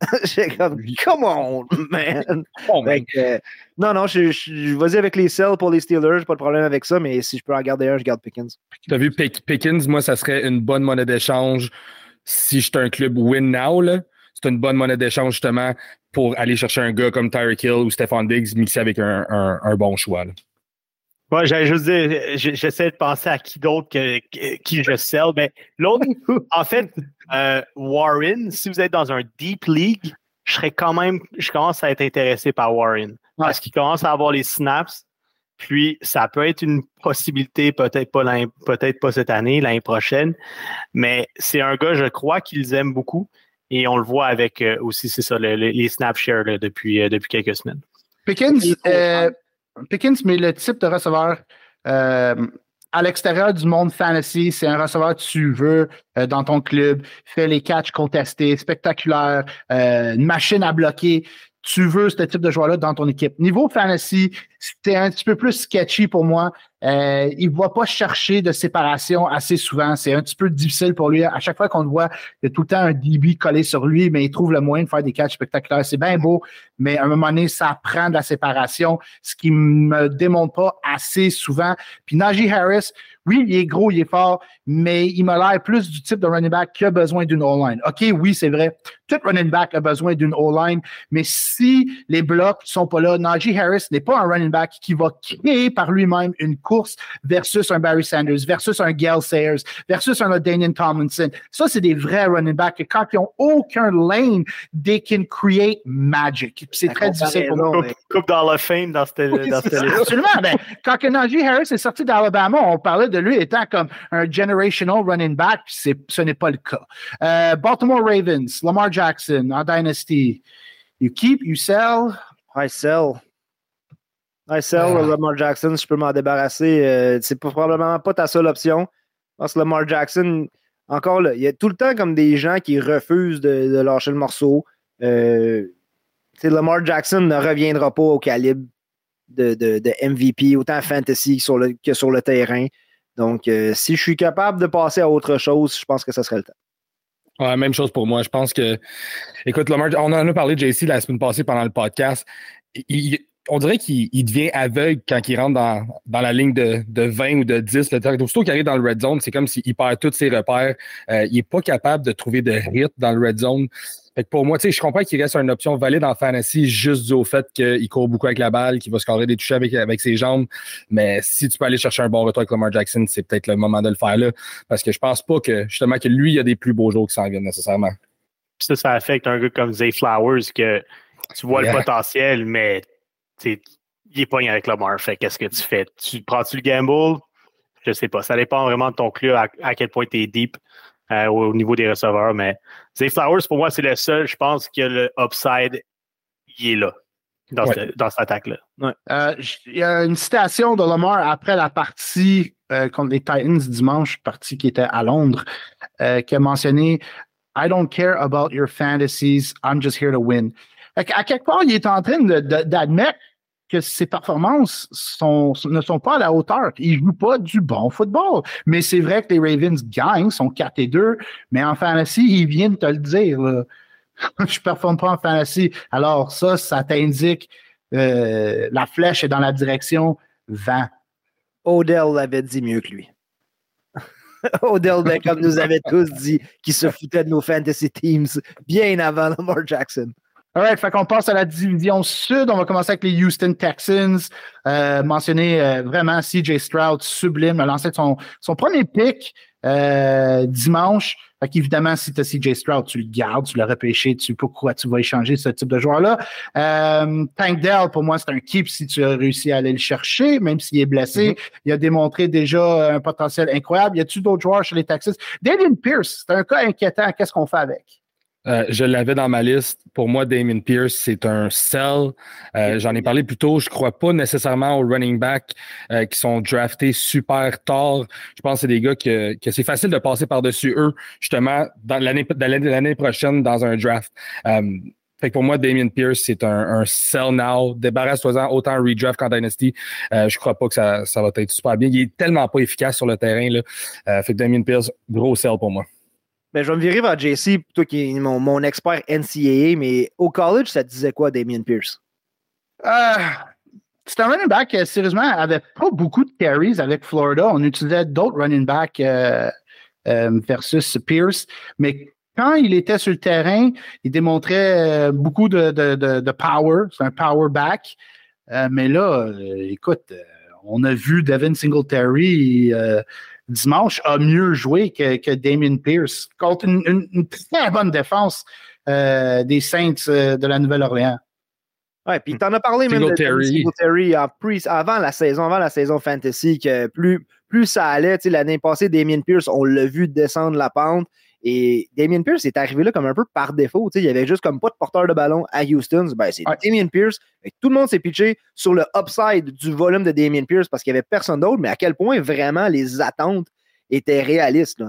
J'ai comme, come on, man! Oh, euh, non, non, je, je, vas-y avec les sells pour les Steelers, j'ai pas de problème avec ça, mais si je peux en garder un, je garde Pickens. Tu as vu Pick- Pickens, moi, ça serait une bonne monnaie d'échange si j'étais un club win now. là. C'est une bonne monnaie d'échange justement pour aller chercher un gars comme Tyreek Hill ou Stephon Diggs mixé avec un, un- un bon choix. là. J'allais juste dire, j'essaie de penser à qui d'autre que, que- qui je sell. Mais l'autre, en fait, euh, Warren, si vous êtes dans un deep league, je serais quand même, je commence à être intéressé par Warren. Parce qu'il commence à avoir les snaps. Puis ça peut être une possibilité, peut-être pas peut-être pas cette année, l'année prochaine. Mais c'est un gars, je crois qu'ils aiment beaucoup. Et on le voit avec euh, aussi, c'est ça, le- le- les snap shares là, depuis, euh, depuis quelques semaines. Pickens, euh, Pickens, mais le type de receveur euh, à l'extérieur du monde fantasy, c'est un receveur que tu veux euh, dans ton club, fait les catchs contestés, spectaculaires, euh, une machine à bloquer. Tu veux ce type de joueur-là dans ton équipe. Niveau fantasy, c'était un petit peu plus sketchy pour moi. Euh, il ne va pas chercher de séparation assez souvent. C'est un petit peu difficile pour lui. À chaque fois qu'on le voit, il y a tout le temps un DB collé sur lui, mais il trouve le moyen de faire des catchs spectaculaires. C'est bien beau, mais à un moment donné, ça prend de la séparation, ce qui me démontre pas assez souvent. Puis Najee Harris, oui, il est gros, il est fort, mais il m'a l'air plus du type de running back qui a besoin d'une O-line. OK, oui, c'est vrai. Tout running back a besoin d'une O-line, mais si les blocs sont pas là, Najee Harris n'est pas un running back qui va créer par lui-même une course versus un Barry Sanders, versus un Gale Sayers, versus un Daniel Tomlinson. Ça, c'est des vrais running backs. Et quand ils ont aucun lane, they can create magic. C'est très difficile pour. Non, Coupe, dans la fame dans cette, dans cette liste. Absolument. Ben, quand Najee Harris est sorti d'Alabama, on parlait de lui étant comme un generational running back, puis ce n'est pas le cas. Euh, Baltimore Ravens, Lamar Jackson en Dynasty. You keep, you sell? I sell. I sell Ah. Lamar Jackson, je peux m'en débarrasser. Euh, c'est probablement pas ta seule option. Parce que Lamar Jackson, encore là, il y a tout le temps comme des gens qui refusent de, de lâcher le morceau. Euh, Lamar Jackson ne reviendra pas au calibre de, de- de MVP, autant fantasy que sur le, que sur le terrain. Donc, euh, si je suis capable de passer à autre chose, je pense que ça serait le temps. Ouais, même chose pour moi. Je pense que, écoute, Lamar, on en a parlé, JC, la semaine passée pendant le podcast. Il- on dirait qu'il il devient aveugle quand il rentre dans, dans la ligne de, de 20 ou de 10. Le Aussitôt qu'il arrive dans le red zone, c'est comme s'il perd tous ses repères. Euh, il n'est pas capable de trouver de rythme dans le red zone. Fait que pour moi, tu sais, je comprends qu'il reste une option valide en fantasy juste dû au fait qu'il court beaucoup avec la balle, qu'il va scorer des touches avec, avec ses jambes. Mais si tu peux aller chercher un bon retour avec Lamar Jackson, c'est peut-être le moment de le faire là. Parce que je pense pas que, justement, que lui, il y a des plus beaux jours qui s'en viennent nécessairement. Ça, ça affecte un gars comme Zay Flowers que tu vois Yeah. le potentiel, mais il est pas avec Lamar. Fait qu'est-ce que tu fais? Tu prends-tu le gamble? Je sais pas. Ça dépend vraiment de ton club, à, à quel point tu es deep euh, au, au niveau des receveurs. Mais Zay Flowers, pour moi, c'est le seul, je pense, que le upside, il est là, dans, Ouais. cette, dans cette attaque-là. Euh, il y a une citation de Lamar après la partie euh, contre les Titans dimanche, parti qui était à Londres, qui a mentionné I don't care about your fantasies, I'm just here to win. À, quelque part, il est en train d'admettre que ses performances ne sont pas à la hauteur. Il ne joue pas du bon football. Mais c'est vrai que les Ravens gagnent, sont 4 et 2, mais en fantasy, il vient de te le dire. je ne performe pas en fantasy. Alors ça, ça t'indique euh, la flèche est dans la direction vent. Odell l'avait dit mieux que lui. Odell Beckham nous avait tous dit qu'il se foutait de nos fantasy teams bien avant Lamar Jackson. All right, fait qu'on passe à la division sud. On va commencer avec les Houston Texans. Euh, mentionner euh, vraiment CJ Stroud, sublime, a lancé son, son premier pick euh, dimanche. Fait qu'évidemment, si tu as CJ Stroud, tu le gardes, tu l'as repêché, tu pourquoi tu vas échanger ce type de joueur-là? Euh, Tank Dell, pour moi, c'est un keep si tu as réussi à aller le chercher, même s'il est blessé. Mm-hmm. Il a démontré déjà un potentiel incroyable. Y a-tu d'autres joueurs chez les Texans? Damien Pierce, c'est un cas inquiétant. Qu'est-ce qu'on fait avec? Euh, je l'avais dans ma liste. Pour moi, Damien Pierce, c'est un sell. Euh, j'en ai parlé plus tôt. Je crois pas nécessairement aux running backs euh, qui sont draftés super tard. Je pense que c'est des gars que, que c'est facile de passer par-dessus eux, justement, dans l'année l'année prochaine dans un draft. fait que pour moi, Damien Pierce, c'est un, un sell now. Débarrasse-toi-en autant redraft qu'en Dynasty. je crois pas que ça, ça va être super bien. Il est tellement pas efficace sur le terrain. Là. fait que Damien Pierce, gros sell pour moi. Ben, je vais me virer vers JC, toi qui est mon, expert NCAA, mais au college, ça te disait quoi, Damien Pierce? Euh, c'est un running back, euh, sérieusement, avait pas beaucoup de carries avec Florida. On utilisait d'autres running backs euh, versus Pierce, mais quand il était sur le terrain, il démontrait beaucoup de, de power. C'est un power back. mais là, écoute, on a vu Devin Singletary dimanche a mieux joué que, que Damien Pierce contre une, très bonne défense euh, des Saints euh, de la Nouvelle-Orléans. Ouais, puis tu en as parlé même de Singletary en avant la saison, avant la saison fantasy, que plus, plus ça allait, l'année passée, Damien Pierce, on l'a vu descendre la pente. Et Damien Pierce est arrivé là comme un peu par défaut. Il y avait juste comme pas de porteur de ballon à Houston. Ben, c'est Damien Pierce. tout le monde s'est pitché sur le upside du volume de Damien Pierce parce qu'il n'y avait personne d'autre, mais à quel point vraiment les attentes étaient réalistes. Là,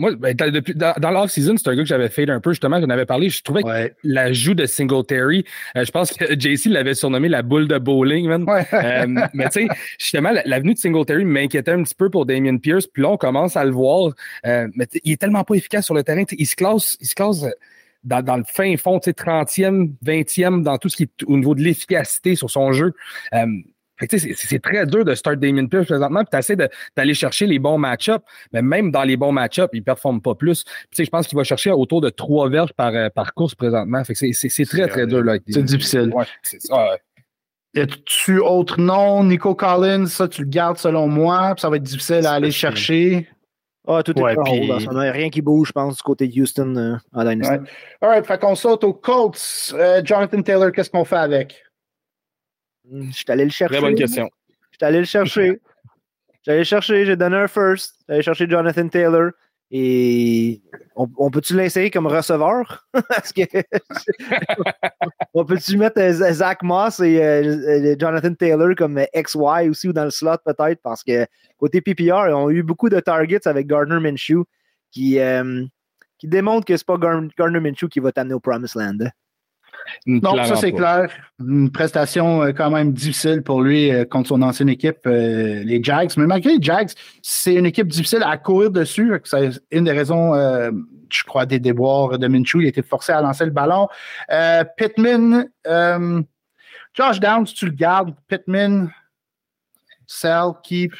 moi, ben, depuis, dans, dans l'off-season, c'est un gars que j'avais fait un peu, justement, j'en avais parlé. Je trouvais que l'ajout de Singletary, euh, je pense que JC l'avait surnommé la boule de bowling, man. Euh, mais tu sais, justement, l'avenue de Singletary m'inquiétait un petit peu pour Damien Pierce. Puis là, on commence à le voir. Euh, mais il est tellement pas efficace sur le terrain. Il se classe, il se classe dans, dans le fin fond, 30e, 20e, dans tout ce qui est au niveau de l'efficacité sur son jeu c'est très dur de start Damien Pierce présentement, puis tu essaies d'aller chercher les bons match-ups, mais même dans les bons match-ups, il ne performe pas plus. je pense qu'il va chercher autour de trois verges par, euh, par course présentement. c'est très, très dur. C'est difficile. Ouais, Y a-tu autre nom, Nico Collins? Ça, tu le gardes selon moi, ça va être difficile à aller chercher. Ah, tout est ouais, puis... Il n'y a rien qui bouge, je pense, du côté de Houston euh, en Dynasty. Ouais. All right, fait qu'on saute aux Colts. Euh, Jonathan Taylor, qu'est-ce qu'on fait avec? Je suis allé le chercher. Très bonne question. Je suis allé le chercher. J'allais chercher, j'ai donné un first. J'allais chercher Jonathan Taylor. Et on, peut-tu l'insérer comme receveur? Parce que on peut-tu mettre euh, Zach Moss et euh, Jonathan Taylor comme XY aussi ou dans le slot peut-être? Parce que côté PPR, on a eu beaucoup de targets avec Gardner Minshew qui, euh, qui démontre que c'est pas Gardner Minshew qui va t'amener au Promised Land. Non, ça c'est clair. Une prestation euh, quand même difficile pour lui euh, contre son ancienne équipe, euh, les Jags. Mais malgré les Jags, c'est une équipe difficile à courir dessus. C'est une des raisons, je crois, des déboires de Minshew. Il était forcé à lancer le ballon. Pittman, Josh Downs, tu le gardes. Pittman, sell, keep.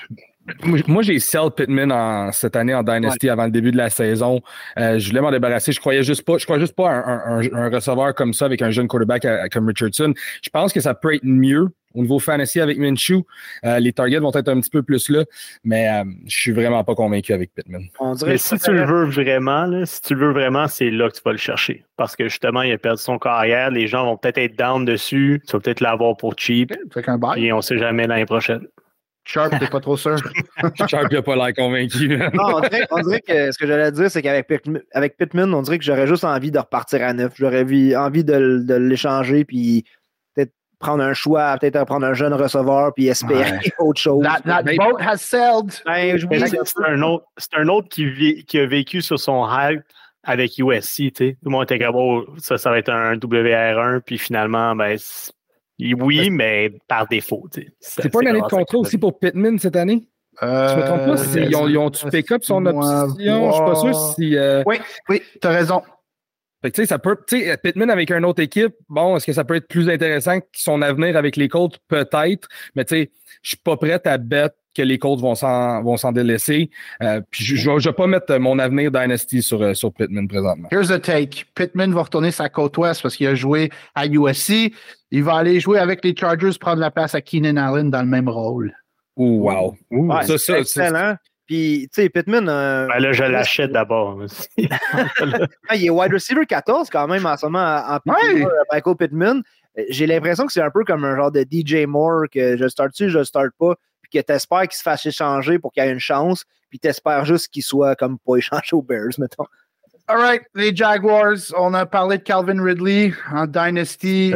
Moi, j'ai sell Pittman en, cette année en Dynasty avant le début de la saison. Euh, je voulais m'en débarrasser. Je croyais juste pas, je crois juste pas un, un, receveur comme ça avec un jeune quarterback comme Richardson. Je pense que ça peut être mieux au niveau fantasy avec Minshew. Euh, les targets vont être un petit peu plus là, mais euh, je suis vraiment pas convaincu avec Pittman. mais si tu le veux vraiment, là, si tu le veux vraiment, c'est là que tu vas le chercher. Parce que justement, il a perdu son carrière. Les gens vont peut-être être down dessus. Tu vas peut-être l'avoir pour cheap. Et on sait jamais l'année prochaine. Sharp, t'es pas trop sûr? Sharp n'a pas l'air convaincu. non, on dirait, que ce que j'allais dire, c'est qu'avec Pittman, on dirait que j'aurais juste envie de repartir à neuf. J'aurais envie de, l'échanger, puis peut-être prendre un choix, peut-être prendre un jeune receveur puis espérer autre chose. That, that Mais- boat has sailed. Ben, C'est un autre, c'est un autre qui, vit- qui a vécu sur son hype avec USC. tu sais. Tout le monde était comme, oh, ça, ça va être un WR1, puis finalement, ben, c'est- oui, mais par défaut. tu sais. C'est pas une année de contrat aussi pour Pittman cette année? Je me trompe pas? c'est- Ils ont, ils ont-tu pick up son option? Je suis pas sûr si. euh, Oui, oui, t'as raison. Fait que, tu sais, ça peut, tu sais, Pittman avec une autre équipe, bon, est-ce que ça peut être plus intéressant que son avenir avec les Colts? Peut-être, mais tu sais, je suis pas prêt à bet que les Colts vont s'en, vont s'en délaisser. Euh, puis je, je, vais- pas mettre mon avenir Dynasty sur, euh, sur Pittman présentement. Here's the take. Pittman va retourner sa côte ouest parce qu'il a joué à USC. Il va aller jouer avec les Chargers, prendre la place à Keenan Allen dans le même rôle. Ouh, wow. Ouais, ça, excellent. Puis, tu sais, Pittman, euh, Ben là, je l'achète d'abord. ah, il est wide receiver 14 quand même en ce moment en Ouais. Michael Pittman. J'ai l'impression que c'est un peu comme un genre de DJ Moore que je start-tu, je le start pas, puis que t'espères qu'il se fasse échanger pour qu'il ait une chance, puis t'espères juste qu'il soit comme pas échangé aux Bears, mettons. All right, les Jaguars, on a parlé de Calvin Ridley en Dynasty,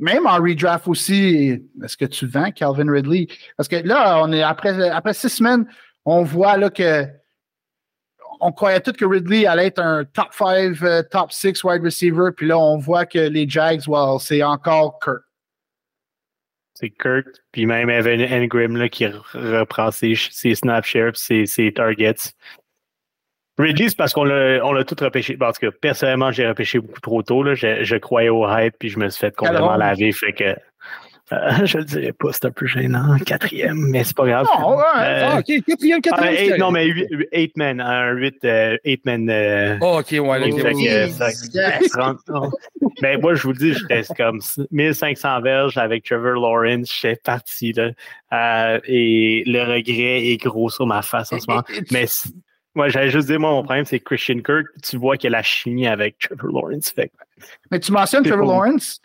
même en redraft aussi. Est-ce que tu vends Calvin Ridley? Parce que là, on est après, après six semaines, on voit là que on croyait tous que Ridley allait être un top 5, top 6 wide receiver. Puis là, on voit que les Jags, well, c'est encore Kirk. C'est Kirk, puis même Evan Engram là, qui re- reprend ses, ses snap shares, ses, ses targets. Ridley, c'est parce qu'on l'a on l'a tout repêché. Parce que personnellement, j'ai repêché beaucoup trop tôt. Là. Je, je croyais au hype, puis je me suis fait complètement laver. Fait que euh, je le dirais pas, c'est un peu gênant. Quatrième, mais c'est pas grave. Non, ouais, Euh, Ah, ok, quatrième, ah, quatrième. eight- non, mais 8 man, un 8 euh, eight man. euh, Oh, ok, ouais, là, oui, ok, fait ouais. que, ça- 30, non. Mais moi, je vous le dis, j'étais comme 1500 verges avec Trevor Lawrence. J'étais parti, là. Et le regret est gros sur ma face en ce moment. Mais moi, j'allais juste dire, moi, mon problème, c'est Christian Kirk. Tu vois qu'il a la chimie avec Trevor Lawrence. Fait Mais tu mentionnes Trevor Lawrence?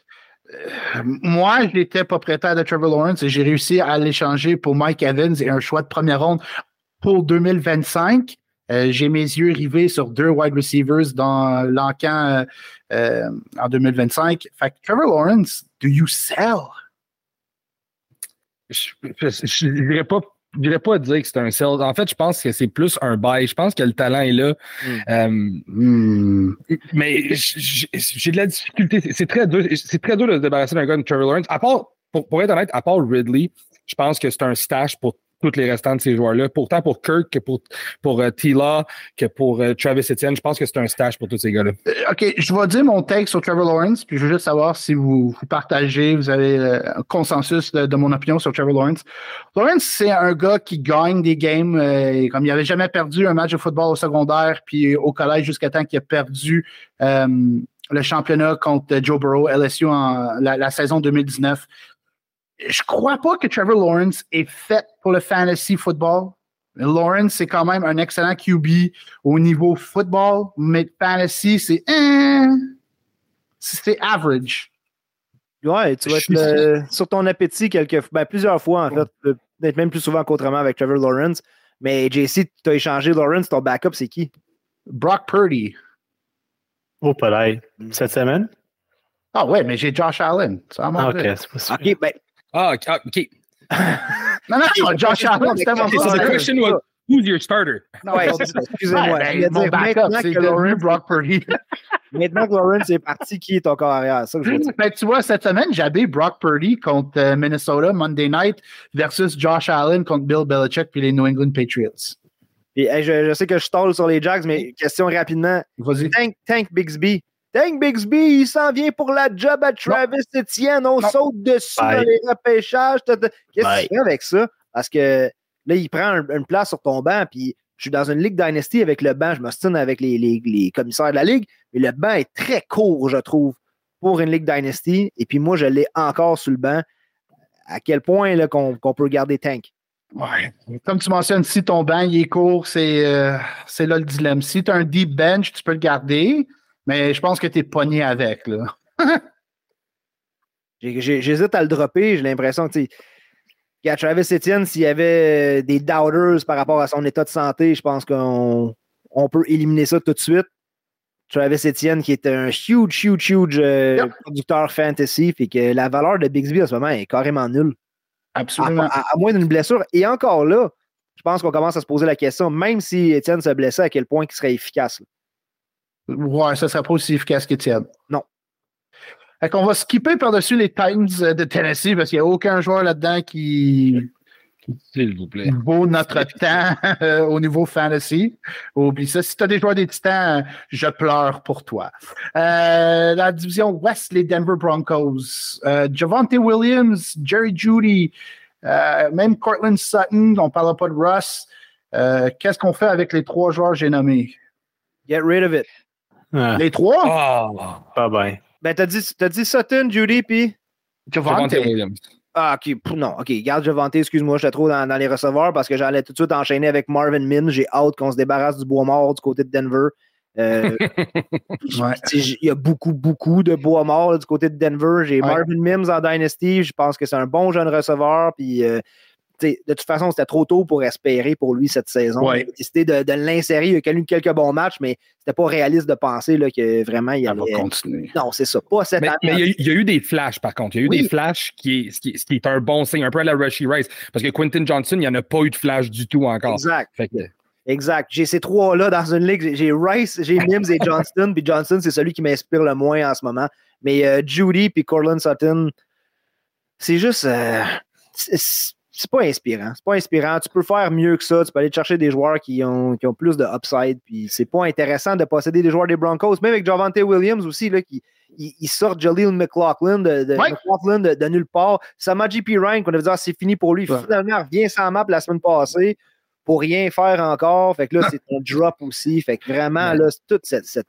Euh, moi, pas propriétaire de Trevor Lawrence et j'ai réussi à l'échanger pour Mike Evans et un choix de première ronde pour 2025. Euh, j'ai mes yeux rivés sur deux wide receivers dans l'encan euh, en 2025. Fait Trevor Lawrence, do you sell? Je je dirais pas. Je dirais pas dire que c'est un sell. En fait, je pense que c'est plus un buy. Je pense que le talent est là. Euh, Hmm. mais j'ai de la difficulté. C'est- très dur. C'est très dur de se débarrasser d'un gars comme Trevor Lawrence. À part, pour, pour être honnête, à part Ridley, je pense que c'est un stash pour tous les restants de ces joueurs-là. Pourtant, pour Kirk, que pour, pour euh, T-Law, que pour euh, Travis Etienne, je pense que c'est un stash pour tous ces gars-là. Euh, OK, je vais dire mon take sur Trevor Lawrence, puis je veux juste savoir si vous, partagez, vous avez un consensus de, mon opinion sur Trevor Lawrence. Lawrence, c'est un gars qui gagne des games, comme il n'avait jamais perdu un match de football au secondaire, puis au collège jusqu'à temps qu'il a perdu le championnat contre Joe Burrow, LSU, en la saison 2019. Je crois pas que Trevor Lawrence est fait pour le fantasy football. Lawrence, c'est quand même un excellent QB au niveau football, mais fantasy, c'est eh, c'est average. Ouais, tu vas être euh, sur ton appétit quelques ben, plusieurs fois, en fait. Peut-être même plus souvent qu'autrement avec Trevor Lawrence. Mais JC, tu as échangé Lawrence, ton backup, c'est qui? Brock Purdy. Oh, pas l'air. Cette semaine? Ah ouais, mais j'ai Josh Allen. Ça Ah, ok. OK, ben, Ah, ok, ah, ok. Non, non, non, Josh Allen, c'était mon So the question was, who's your starter? Non, ouais, excusez-moi. ouais, ben, mon backup, c'est Lawrence- Brock Purdy. Maintenant que Lawrence est parti, qui est ton corps arrière? C'est ça que je veux dire. Ben, tu vois, cette semaine, j'avais Brock Purdy contre euh, Minnesota Monday night versus Josh Allen contre Bill Belichick puis les New England Patriots. Et, hey, je, je sais que je stole sur les Jags, mais question rapidement. Vas-y. Tank, Tank Bixby. Tank Bixby, il s'en vient pour la job à Travis Etienne. On Non. saute dessus Bye. dans les repêchages. Qu'est-ce que tu fais avec ça? Parce que là, il prend un- une place sur ton banc, puis je suis dans une ligue Dynasty avec le banc. Je m'ostine avec les, les- les commissaires de la ligue, mais le banc est très court, je trouve, pour une ligue Dynasty. Et puis moi, je l'ai encore sur le banc. À quel point là, qu'on qu'on peut garder Tank? Ouais. Comme tu mentionnes, si ton banc il est court, c'est euh, c'est là le dilemme. Si tu as un deep bench, tu peux le garder, mais je pense que tu es pogné avec. J'hésite à le dropper. J'ai l'impression que, Travis Etienne, s'il y avait euh, des doubters par rapport à son état de santé, je pense qu'on on peut éliminer ça tout de suite. Travis Etienne, qui est un huge, huge, huge euh, Yep. producteur fantasy, fait que la valeur de Bixby en ce moment est carrément nulle. À, Absolument. à- à moins d'une blessure. Et encore là, je pense qu'on commence à se poser la question, même si Etienne se blessait, à quel point il serait efficace. là. Ouais, ça serait pas aussi efficace qu'Étienne. Non. Fait qu'on va skipper par-dessus les Titans euh, de Tennessee parce qu'il n'y a aucun joueur là-dedans qui S'il vous plaît. vaut notre temps euh, au niveau fantasy. Oublie ça. Si tu as des joueurs des Titans, je pleure pour toi. Euh, la division Ouest, les Denver Broncos. Euh, Javante Williams, Jerry Judy, euh, même Cortland Sutton, on ne parlera pas de Russ. Euh, Qu'est-ce qu'on fait avec les trois joueurs que j'ai nommés? Get rid of it. Ah, Les trois? Oh! pas bien. Ben, t'as dit, t'as dit Sutton, Judy, puis. Javante. Williams. Ah, ok. Pff, Non, ok. Garde Javante, excuse-moi, j'étais trop dans, dans les receveurs parce que j'allais tout de suite enchaîner avec Marvin Min. J'ai hâte qu'on se débarrasse du bois mort du côté de Denver. Euh, Ouais. Il y a beaucoup, beaucoup de bois mort là, du côté de Denver. J'ai Ouais. Marvin Mims en Dynasty. Je pense que c'est un bon jeune receveur. Puis, euh, de toute façon, c'était trop tôt pour espérer pour lui cette saison. Ouais. Il a décidé de, de l'insérer. Il a connu quelques bons matchs, mais c'était pas réaliste de penser là, que vraiment il y Ça va continuer. Non, c'est ça. Pas cette Mais, année. mais il, y a, eu- il y a eu des flashs, par contre. Il y a eu Oui. des flashs qui est, ce qui, est- ce qui est un bon signe, un peu à la Rushy Rice. Parce que Quentin Johnson, il n'y en a pas eu de flash du tout encore. Exact. Fait que, Exact. J'ai ces trois-là dans une ligue. J'ai- J'ai Rice, j'ai Mims et Johnston. Puis Johnston, c'est celui qui m'inspire le moins en ce moment. Mais euh, Judy puis Cortland Sutton, c'est juste. euh, c'est c'est pas inspirant. C'est pas inspirant. Tu peux faire mieux que ça. Tu peux aller chercher des joueurs qui ont, qui ont plus de upside. Puis c'est pas intéressant de posséder des joueurs des Broncos. Même avec Javante Williams aussi, là, qui il, il sort Jaleel McLaughlin de, de, Ouais. McLaughlin de, de nulle part. Samaji P. Ryan, qu'on avait dit, ah, c'est fini pour lui. Ouais. Finalement, il revient sans map la semaine passée pour rien faire encore. Fait que là, c'est un drop aussi. Fait que vraiment, là, c'est toute cette. cette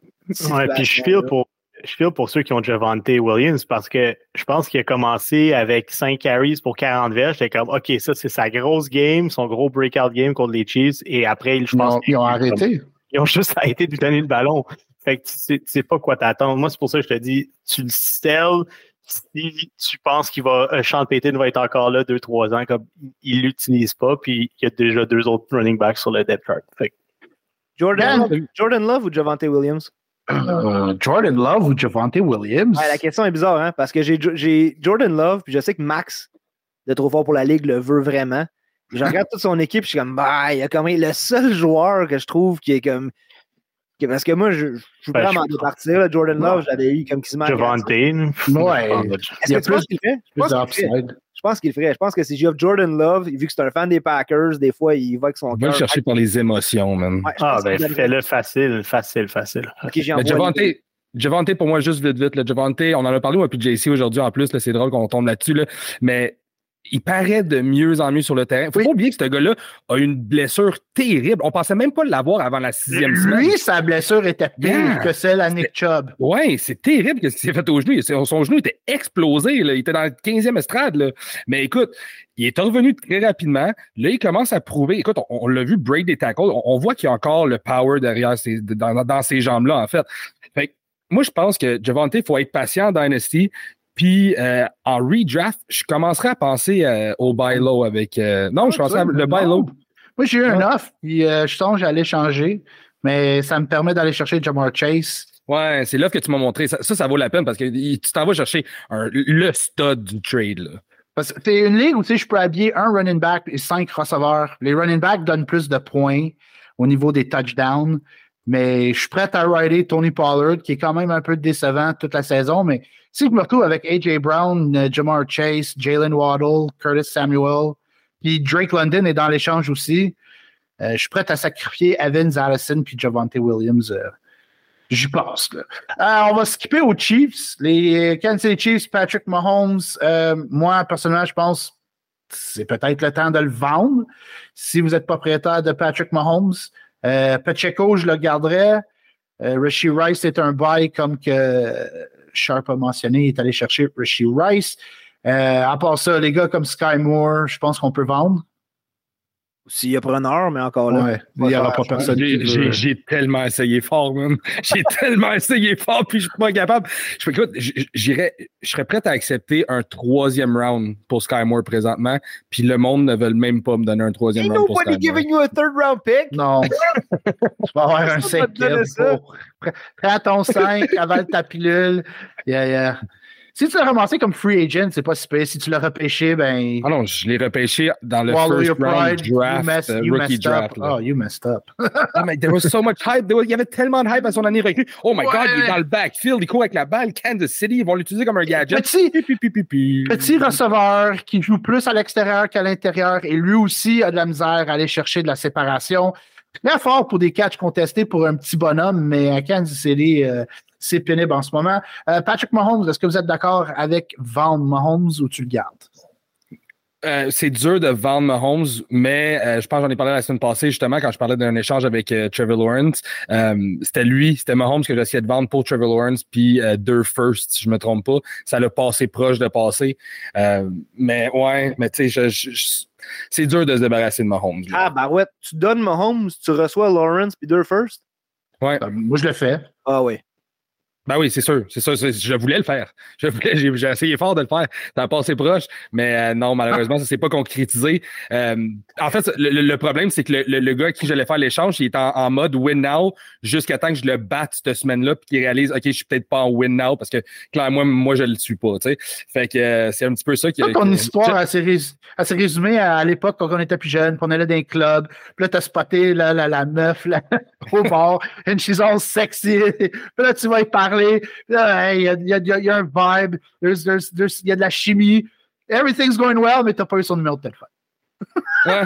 Ouais, puis je situation-là. pour. Je feel pour ceux qui ont Javante Williams parce que je pense qu'il a commencé avec 5 carries pour 40 verges. J'étais comme, OK, ça, c'est sa grosse game, son gros breakout game contre les Chiefs. Et après, je Ils pense ont, ils ont arrêté. Ils ont juste arrêté de lui donner le ballon. Fait que tu sais, tu sais pas quoi t'attendre. Moi, c'est pour ça que je te dis, tu le sell si tu penses qu'il va, euh, Sean Payton va être encore là 2-3 ans, comme il l'utilise pas, puis il y a déjà deux autres running backs sur le depth chart. Fait que Jordan, Jordan Love ou Javante Williams? Euh, Jordan Love ou Javante Williams? Ouais, la question est bizarre, hein? Parce que j'ai Jo- j'ai Jordan Love, puis je sais que Max, de trop fort pour la Ligue, le veut vraiment. Je regarde toute son équipe, je suis comme, bah, il y a comme le seul joueur que je trouve qui est comme. parce que moi, je, je suis Ben, prêt à m'en je- départir. là. Jordan Love, je l'avais eu comme quasiment. à Javante, Ouais. Est-ce que tu penses plus- qu'il fait? Je pense qu'il le ferait. Je pense que si j'ai Jordan Love, vu que c'est un fan des Packers, des fois, il va avec son on va cœur. le chercher par les émotions, man. Ouais, Ah, ben, fais-le facile, facile, facile. Ok, j'ai envoyé- Javante, pour moi, juste vite, vite, là, Javante, on en a parlé, moi, puis JC aujourd'hui en plus, là, c'est drôle qu'on tombe là-dessus, là, mais il paraît de mieux en mieux sur le terrain. Faut Oui. pas oublier que ce gars-là a une blessure terrible. On pensait même pas l'avoir avant la sixième semaine. Lui, sa blessure était pire Yeah. que celle à Nick Chubb. Ouais, c'est terrible ce qui s'est fait au genou. Son, genou était explosé. Là. Il était dans le 15e estrade. Là. Mais écoute, il est revenu très rapidement. Là, il commence à prouver. Écoute, on, on l'a vu break des tackles. On, on voit qu'il y a encore le power derrière ses, dans, dans ces jambes-là, en fait. fait que moi, je pense que Javante, il faut être patient dans Dynasty. Puis euh, en redraft, je commencerai à penser euh, au buy low avec. euh, non, je Ah, pensais à tu vois, le buy low. Moi, j'ai eu un offre, puis je songe à aller changer, mais ça me permet d'aller chercher Jamar Chase. Ouais, c'est l'offre que tu m'as montré. Ça, ça, ça vaut la peine parce que tu t'en vas chercher un- le stud du trade. Là. Parce que c'est une ligue où je peux habiller un running back et cinq receveurs. Les running backs donnent plus de points au niveau des touchdowns, mais je suis prêt à rider Tony Pollard, qui est quand même un peu décevant toute la saison, mais si je me retrouve avec A.J. Brown, euh, Jamar Chase, Jalen Waddle, Curtis Samuel, puis Drake London est dans l'échange aussi, euh, je suis prêt à sacrifier Evans Allison puis Javante Williams. euh, J'y pense. On va skipper aux Chiefs. Les Kansas City Chiefs, Patrick Mahomes. moi, personnellement, je pense c'est peut-être le temps de le vendre si vous êtes propriétaire de Patrick Mahomes. Pacheco, je le garderais. Euh, Rishi Rice est un buy comme que Sharp a mentionné. Est allé chercher Rishi Rice. Euh, à part ça, les gars comme Sky Moore, je pense qu'on peut vendre. S'il y a preneur, mais encore là. Ouais, il n'y aura pas personne J'ai- tellement essayé fort, man. J'ai tellement essayé fort, puis je suis pas capable. Je écoute, j'irais, je serais prêt à accepter un troisième round pour Sky Moore présentement, puis le monde ne veut même pas me donner un troisième Ain't round pour nobody Sky Moore. giving you a third round pick. Non. tu vas avoir un cinquième. ça. pour- Prends ton 5, avale ta pilule. Yeah, yeah. Si tu l'as ramassé comme free agent, c'est pas si pire. Si tu l'as repêché, ben. Ah non, je l'ai repêché dans le first round pride. you, draft, messed, euh, you rookie messed draft. up. Oh, you messed up. Ah, mais there was so much hype. There was- il y avait tellement de hype à son année recrue. Oh my God, il est dans le backfield, il court avec la balle. Kansas City, ils vont l'utiliser comme un gadget. Petit receveur qui joue plus à l'extérieur qu'à l'intérieur et lui aussi a de la misère à aller chercher de la séparation. Très fort pour des catchs contestés pour un petit bonhomme, mais à Kansas City, euh, c'est pénible en ce moment. Euh, Patrick Mahomes, est-ce que vous êtes d'accord avec vendre Mahomes ou tu le gardes? Euh, c'est dur de vendre Mahomes, mais euh, je pense que j'en ai parlé la semaine passée, justement, quand je parlais d'un échange avec euh, Trevor Lawrence. Euh, c'était lui, c'était Mahomes que j'essayais de vendre pour Trevor Lawrence, puis euh, deux first, si je me trompe pas. Ça l'a passé proche de passer. Euh, mais ouais, mais tu sais, je- je- je- c'est dur de se débarrasser de Mahomes. là. Ah, bah ouais, tu donnes Mahomes, tu reçois Lawrence puis deux first. Ouais. Euh, moi, je le fais. Ah oui. Ben oui, c'est sûr, c'est c'est- Je voulais le faire. Je voulais, j'ai, j'ai essayé fort de le faire. Ça a passé proche, mais euh, non, malheureusement, ça s'est pas concrétisé. Euh, en fait, le, le- problème, c'est que le, le- le gars à qui j'allais faire l'échange, il est en, en mode win now jusqu'à temps que je le batte cette semaine-là, puis qu'il réalise, OK, je suis peut-être pas en win now parce que clairement, moi, je le suis pas. Tu sais. Fait que euh, c'est un petit peu ça qui ton histoire, elle s'est résumée à, à l'époque quand on était plus jeune, qu'on allait dans un club. Puis là, t'as spoté la, la, la meuf là, au bord, and she's all sexy. Puis là, tu vas y parler. Il y, a, il y a- il y a- y a un vibe. There's, there's, there's- il y a de la chimie. Everything's going well, mais t'as pas eu son numéro de téléphone. Ouais,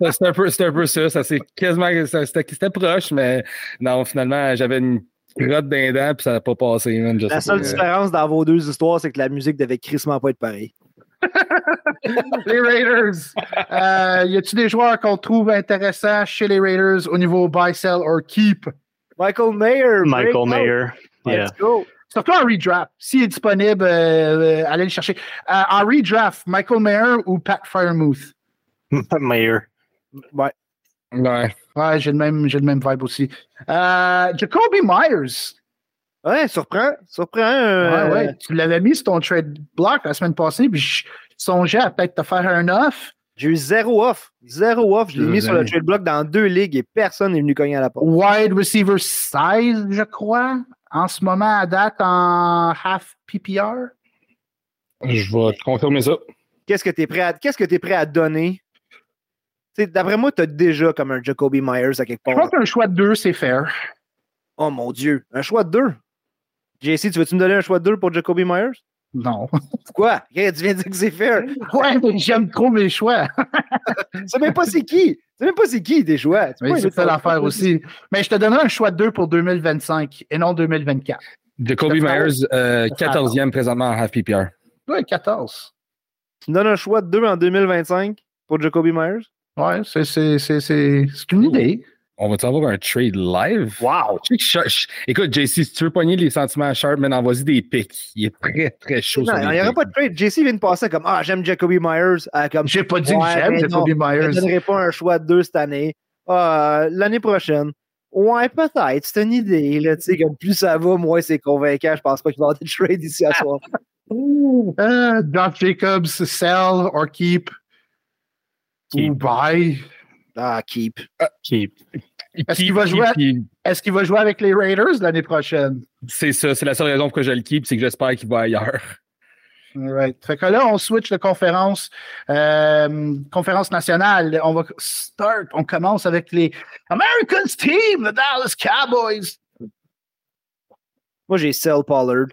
c'était- un, peu- un peu ça. Ça c'est quasiment. ça- C'était proche, mais non, finalement, j'avais une grotte d'un dent, puis ça n'a pas passé. man, La seule différence dans vos deux histoires, c'est que la musique devait crissement pas être pareille. Les Raiders. Euh, y a-tu des joueurs qu'on trouve intéressants chez les Raiders au niveau buy, sell or keep? Michael Mayer. Michael. Mayer. Yeah. Let's go. Surtout en redraft. S'il est disponible, euh, euh, allez le chercher. Euh, en redraft, Michael Mayer ou Pat Firemouth? Mayer. Ouais. Ouais. Ouais, j'ai le même, j'ai le même vibe aussi. Euh, Jacoby Myers. Ouais, surprend. Surprend. euh, Ouais, ouais. Tu l'avais mis sur ton trade block la semaine passée, puis je songeais à peut-être te faire un off. J'ai eu zéro off. Zéro off. Je l'ai mis sur le trade block dans deux ligues et personne n'est venu cogner à la porte. Wide receiver 16, je crois. En ce moment, à date, en half PPR. Je vais te confirmer ça. Qu'est-ce que tu es prêt à, qu'est-ce que t'es prêt à donner? D'après moi, tu as déjà comme un Jacoby Myers à quelque Je part. pense qu'un choix de deux, c'est fair. Oh mon Dieu. Un choix de deux. JC, tu veux-tu me donner un choix de deux pour Jacoby Myers? Non. Quoi? Hey, Tu viens de dire que c'est fair. Ouais, mais j'aime trop mes choix. Tu sais même pas c'est qui. Tu sais même pas c'est qui tes choix. Tu pas c'est ça l'affaire aussi. Mais je te donnerai un choix de deux pour 2025 et non 2024. Jacoby Ça fait Myers, euh, Ça fait 14e présentement en half PPR. Ouais, 14. Tu me donnes un choix de deux en 2025 pour Jacoby Myers? Ouais, c'est, c'est, c'est, c'est, c'est une idée. On va-tu avoir un trade live? Wow. Écoute, JC, si tu veux pogner les sentiments à Sharp, man, envoie-y des pics. Il est très, très chaud. Non, il n'y aura pas de trade. JC vient de passer comme Ah, j'aime Jacoby Myers. à comme J'ai pas dit Ouais, que j'aime mais Jacoby non, Je ne Myers. donnerai pas un choix de deux cette année. Ah, L'année prochaine. Ouais, peut-être. C'est une idée. Là, tu sais, comme plus ça va, moins c'est convaincant. Je pense pas qu'il va y avoir des trades ici à soir. Euh, Josh Jacobs, sell or keep? Keep. Ou buy? Ah, keep. Keep. Est-ce Keep, qu'il va. Est-ce qu'il va jouer avec les Raiders l'année prochaine? C'est ça, c'est la seule raison pourquoi je le keep, c'est que j'espère qu'il va ailleurs. Right. Fait que là, on switch de conférence. Euh, conférence nationale. On va start. On commence avec les Americans team, the Dallas Cowboys. Moi, j'ai Sell Pollard.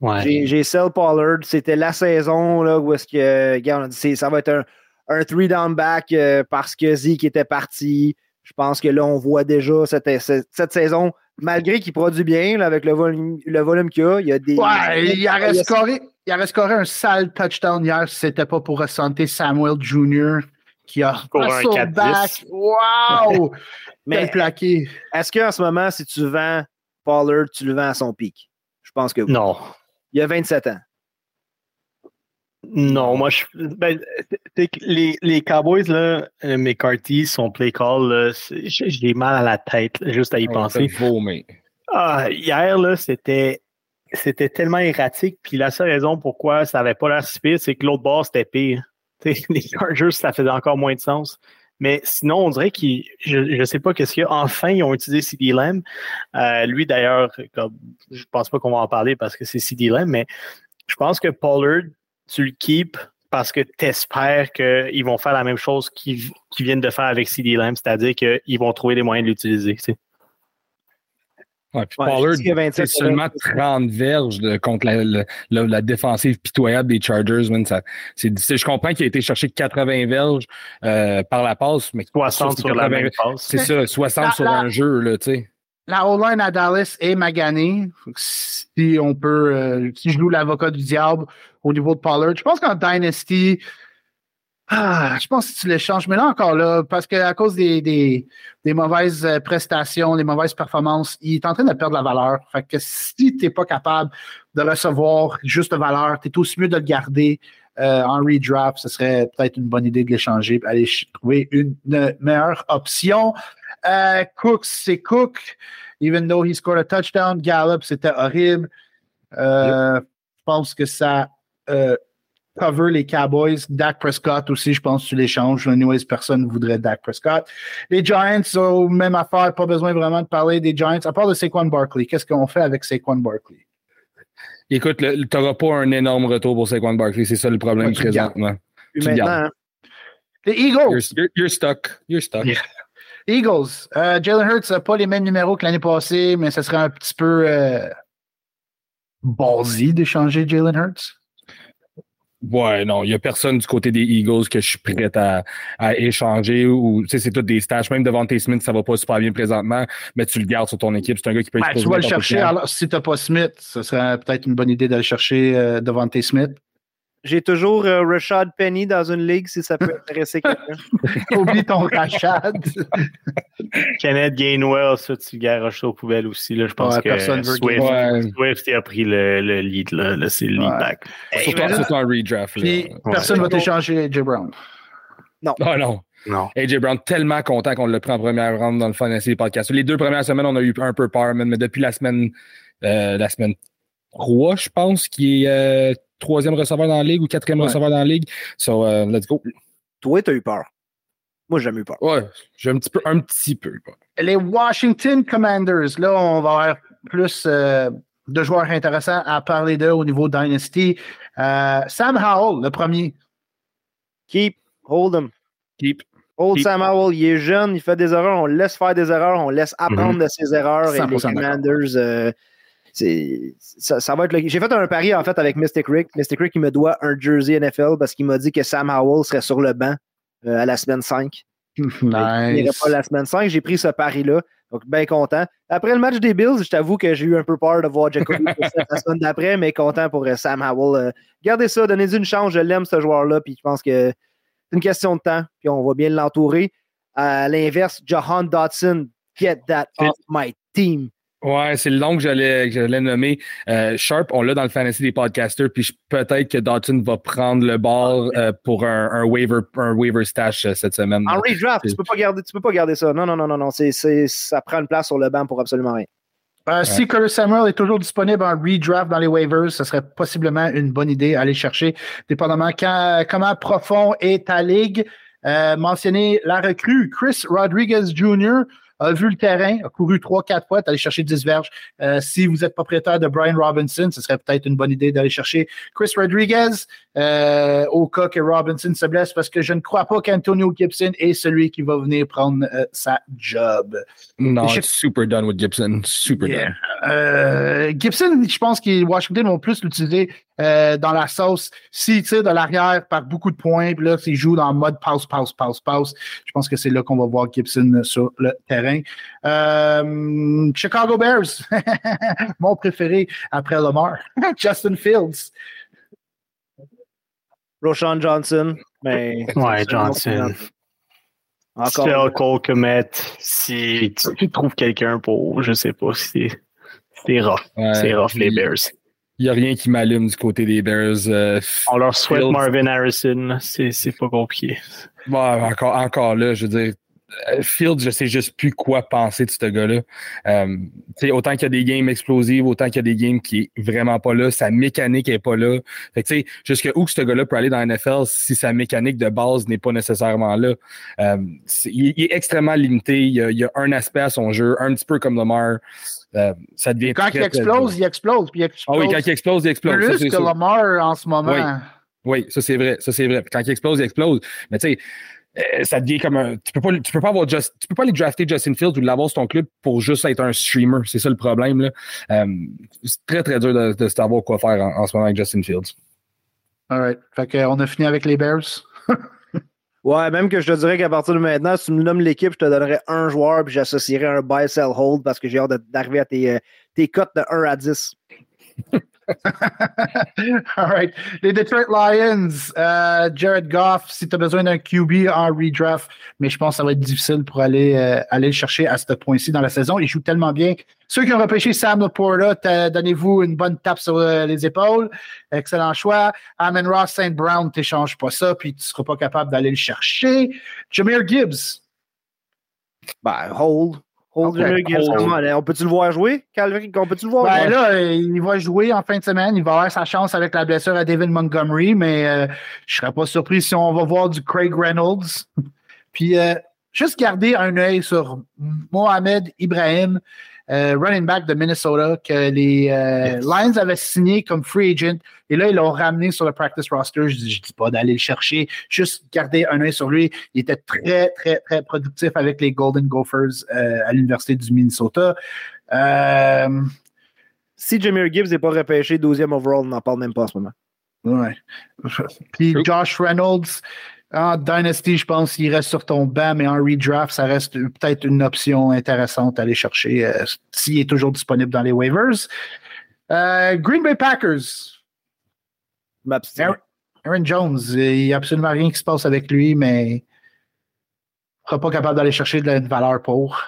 Ouais. J'ai Sell Pollard. C'était la saison là, où est-ce que, regarde, on a dit, c'est- ça va être un, un three down back euh, parce que Zeke était parti. Je pense que là, on voit déjà cette, cette, saison, malgré qu'il produit bien là, avec le volume, le volume qu'il a, il y a des. Ouais, il a- scoré, il aurait scoré un sale touchdown hier si c'était pas pour ressentir Samuel Jr. qui a Pour un 4-10. back. Wow! Mais plaqué. est-ce qu'en ce moment, si tu vends Pollard, tu le vends à son pic? Je pense que oui. Non. Il y a 27 ans. Non, moi, je, ben, les, les, Cowboys, là, euh, McCarthy, son play call, j'ai mal à la tête juste à y penser. Ah, hier, là, c'était c'était tellement erratique. Puis la seule raison pourquoi ça n'avait pas l'air si pire, c'est que l'autre bord, c'était pire. les Chargers, ça faisait encore moins de sens. Mais sinon, on dirait qu'ils, je ne sais pas qu'est-ce qu'il y a. Enfin, ils ont utilisé CD Lamb. Euh, lui, d'ailleurs, je pense pas qu'on va en parler parce que c'est CD Lamb, mais je pense que Pollard, tu le keep parce que tu espères qu'ils vont faire la même chose qu'ils viennent de faire avec CD Lamb, c'est-à-dire qu'ils vont trouver des moyens de l'utiliser. Ouais, puis Pollard, c'est seulement 30 verges contre la, la, défensive pitoyable des Chargers. ça, je comprends qu'il a été cherché 80 verges euh, par la passe, mais 60 sur la même passe. C'est ça, 60 sur un jeu, là, tu sais. La O-line à Dallas est maganée. Si on peut, euh, si je loue l'avocat du diable au niveau de Pollard, je pense qu'en Dynasty, ah, je pense que tu l'échanges, mais là encore là, parce qu'à cause des, mauvaises euh, prestations, des mauvaises performances, il est en train de perdre la valeur. Fait que si tu n'es pas capable de recevoir juste valeur, tu es aussi mieux de le garder euh, en redraft. Ce serait peut-être une bonne idée de l'échanger aller trouver une, meilleure option. Euh, Cook, c'est Cook. Even though he scored a touchdown, Gallup, c'était horrible. Je pense que ça cover les Cowboys. Dak Prescott aussi, je pense que tu l'échanges. Anyways, personne ne voudrait Dak Prescott. Les Giants, oh, même affaire, pas besoin vraiment de parler des Giants. À part de Saquon Barkley, qu'est-ce qu'on fait avec Saquon Barkley? Écoute, tu n'auras pas un énorme retour pour Saquon Barkley. C'est ça le problème présentement. maintenant, les Eagles. You're, stuck. You're stuck. Eagles. Euh, Jalen Hurts n'a pas les mêmes numéros que l'année passée, mais ce serait un petit peu euh, d'échanger Jalen Hurts. Ouais, non, il n'y a personne du côté des Eagles que je suis prêt à, à échanger ou, tu sais, c'est tout des stages. Même devant tes Smith, ça va pas super bien présentement, mais tu le gardes sur ton équipe. C'est un gars qui peut ben, Tu vas le chercher. Alors, si tu n'as pas Smith, ce serait peut-être une bonne idée d'aller chercher euh, devant tes Smith. J'ai toujours euh, Rashad Penny dans une ligue si ça peut intéresser quelqu'un. Oublie ton Rashad. Kenneth Gainwell, ça, tu garoches aux poubelles aussi. Là. Je pense que Swift, Swift a pris le, le lead. Là. c'est le lead back. Surtout c'est un redraft. personne ne va t'échanger AJ Brown. Non. Ah, non. Non. AJ Brown, tellement content qu'on l'a pris en première ronde dans le Fantasy Podcast. Les deux premières semaines, on a eu un peu peur, mais depuis la semaine, euh, la semaine 3, je pense, qui est euh, troisième receveur dans la ligue ou quatrième receveur dans la ligue. So, uh, let's go. Toi, t'as eu peur. Moi, j'ai jamais eu peur. Ouais, j'ai un petit peu, un petit peu peur. Les Washington Commanders, là, on va avoir plus euh, de joueurs intéressants à parler d'eux au niveau Dynasty. Euh, Sam Howell, le premier. Keep, hold him. Keep. Hold Sam Howell, il est jeune, il fait des erreurs, on laisse faire des erreurs, on laisse apprendre mm-hmm. de ses erreurs. Et les Commanders, euh, ça, ça, va être J'ai fait un pari en fait avec Mystic Rick. Mystic Rick, il me doit un jersey NFL parce qu'il m'a dit que Sam Howell serait sur le banc euh, à la semaine 5. Nice. Il n'irait pas la semaine 5. J'ai pris ce pari-là. Donc, bien content. Après le match des Bills, je t'avoue que j'ai eu un peu peur de voir Jacoby la semaine d'après, mais content pour euh, Sam Howell. Euh, gardez ça, donnez-lui une chance. Je l'aime, ce joueur-là. Puis je pense que c'est une question de temps. Puis on va bien l'entourer. À l'inverse, Johan Dotson, get that off my team. Ouais, c'est le nom que j'allais, j'allais nommer. Euh, Sharp, on l'a dans le fantasy des podcasters, puis peut-être que Dotson va prendre le ball euh, pour un, un, waiver, un waiver stash euh, cette semaine. En redraft, tu peux pas garder, tu peux pas garder ça. Non, non, non, non, non. C'est, c'est, ça prend une place sur le banc pour absolument rien. Euh, si Curtis Samuel est toujours disponible en redraft dans les waivers, ce serait possiblement une bonne idée à aller chercher, dépendamment quand, comment profond est ta ligue. Euh, mentionner la recrue Chris Rodriguez Jr a vu le terrain, a couru 3-4 fois, est allé chercher 10 verges. Euh, si vous êtes propriétaire de Brian Robinson, ce serait peut-être une bonne idée d'aller chercher Chris Rodriguez euh, au cas que Robinson se blesse parce que je ne crois pas qu'Antonio Gibson est celui qui va venir prendre euh, sa job. Non, je... super done with Gibson. Super done. Gibson, je pense que Washington vont plus l'utiliser dans la sauce. S'il tire de l'arrière par beaucoup de points, puis là, s'il joue dans le mode passe, passe, passe, passe, je pense que c'est là qu'on va voir Gibson sur le terrain. Chicago Bears, mon préféré après Lamar, Justin Fields. Roshan Johnson. Mais ouais, Johnson. Encore. Cole Comet, si tu trouves quelqu'un pour, je sais pas, si c'est rough. c'est rough, les Bears. Il n'y a rien qui m'allume du côté des Bears. Euh, On leur souhaite Fields- Marvin Harrison. C'est pas compliqué. Bon, encore, encore là, je veux dire, euh, Fields, je sais juste plus quoi penser de ce gars-là. Euh, autant qu'il y a des games explosives, autant qu'il y a des games qui est vraiment pas là, sa mécanique est pas là. Fait que jusqu'à où ce gars-là peut aller dans la NFL si sa mécanique de base n'est pas nécessairement là? Euh, il est extrêmement limité. Il y, a, il y a un aspect à son jeu, un petit peu comme Lamar. Euh, ça devient Quand il explose, il explose. Puis il Ah explose oui, quand il explose, il explose. ça, plus que sûr. Lamar en ce moment. Oui. Oui, ça c'est vrai, ça c'est vrai. Quand il explose, il explose. Mais tu sais, euh, ça devient comme un. Tu peux pas, tu peux pas avoir just, tu peux pas aller drafter Justin Fields ou l'avoir sur ton club pour juste être un streamer. C'est ça le problème là. Euh, c'est très très dur de, de savoir quoi faire en, en ce moment avec Justin Fields. All right. Fait qu'on a fini avec les Bears. Ouais, même que je te dirais qu'à partir de maintenant, si tu me nommes l'équipe, je te donnerais un joueur puis j'associerais un buy, sell, hold parce que j'ai hâte d'arriver à tes, euh, tes cotes de 1 à 10. All right. Les Detroit Lions, euh, Jared Goff, si tu as besoin d'un QB en redraft, mais je pense que ça va être difficile pour aller, euh, aller le chercher à ce point-ci dans la saison. Il joue tellement bien. Ceux qui ont repêché Sam Laporta, donnez-vous une bonne tape sur euh, les épaules. Excellent choix. Amon Ross St. Brown, t'échanges pas ça, puis tu seras pas capable d'aller le chercher. Jameer Gibbs. Ben, hold. On peut-tu le voir jouer, Calvin? On peut-tu le voir Ben jouer? là, il va jouer en fin de semaine. Il va avoir sa chance avec la blessure à David Montgomery, mais euh, je serais pas surpris si on va voir du Craig Reynolds. Puis euh, juste garder un œil sur Mohamed Ibrahim, euh, running back de Minnesota, que les euh, Yes. Lions avaient signé comme free agent. Et là, ils l'ont ramené sur le practice roster. Je dis, je dis pas d'aller le chercher, juste garder un œil sur lui. Il était très, très, très productif avec les Golden Gophers euh, à l'Université du Minnesota. Euh, Si Jameer Gibbs n'est pas repêché 12e overall, on n'en parle même pas en ce moment. Ouais. Puis. Josh Reynolds, en Dynasty, je pense qu'il reste sur ton banc, mais en redraft, ça reste peut-être une option intéressante à aller chercher euh, s'il est toujours disponible dans les waivers. Euh, Green Bay Packers. Aaron, Aaron Jones, il n'y a absolument rien qui se passe avec lui, mais il ne sera pas capable d'aller chercher de la valeur pour.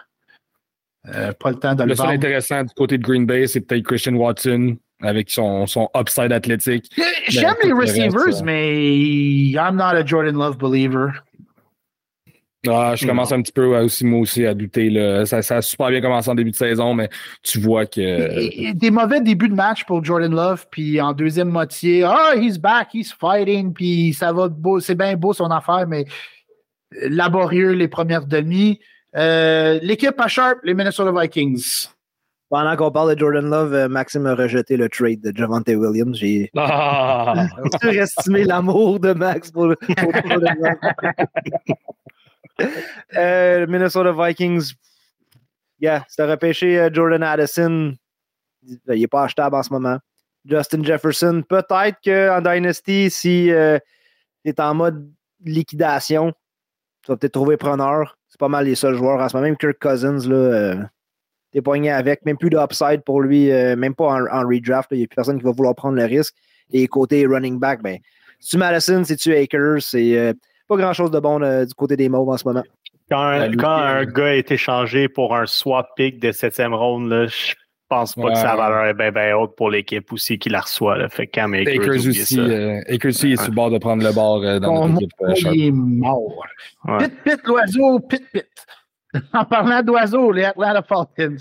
Euh, pas le temps de le Le seul vendre. intéressant du côté de Green Bay, c'est peut-être Christian Watson avec son, son upside athlétique. J'aime tout les receivers, euh, mais I'm not a Jordan Love believer. Ah, je commence un petit peu à aussi, moi aussi, à douter. Là. Ça, ça a super bien commencé en début de saison, mais tu vois que. Des mauvais débuts de match pour Jordan Love, puis en deuxième moitié, ah, he's back, he's fighting, puis ça va beau, c'est bien beau son affaire, mais laborieux les premières demi. Euh, L'équipe à Sharp, les Minnesota Vikings. Pendant qu'on parle de Jordan Love, euh, Maxime a rejeté le trade de Javante Williams. J'ai Ah! surestimé l'amour de Max pour, le- Jordan Love. Euh, Minnesota Vikings. Yeah, c'était repêché euh, Jordan Addison. Il n'est pas achetable en ce moment. Justin Jefferson, peut-être qu'en Dynasty, si tu es en mode liquidation, tu vas peut-être trouver preneur. C'est pas mal les seuls joueurs en ce moment. Même Kirk Cousins, là, euh, t'es poigné avec. Même plus d'upside pour lui, euh, même pas en, en redraft. Il n'y a plus personne qui va vouloir prendre le risque. Et côté running back, ben, c'est-tu Madison, c'est-tu Akers? C'est euh, pas grand-chose de bon euh, du côté des Mauves en ce moment. Quand, un- quand euh, gars est échangé pour un swap pick de septième ronde, là, je pense pas Ouais. que sa valeur est bien ben haute pour l'équipe aussi qui la reçoit. Là. Fait Akers, aussi, euh, Akers aussi est sur le bord de prendre le bord euh, dans Ton notre équipe. euh, Sharp. il est mort. Ouais. Pit, pit, l'oiseau, pit, pit. En parlant d'oiseaux, les Atlanta Falcons.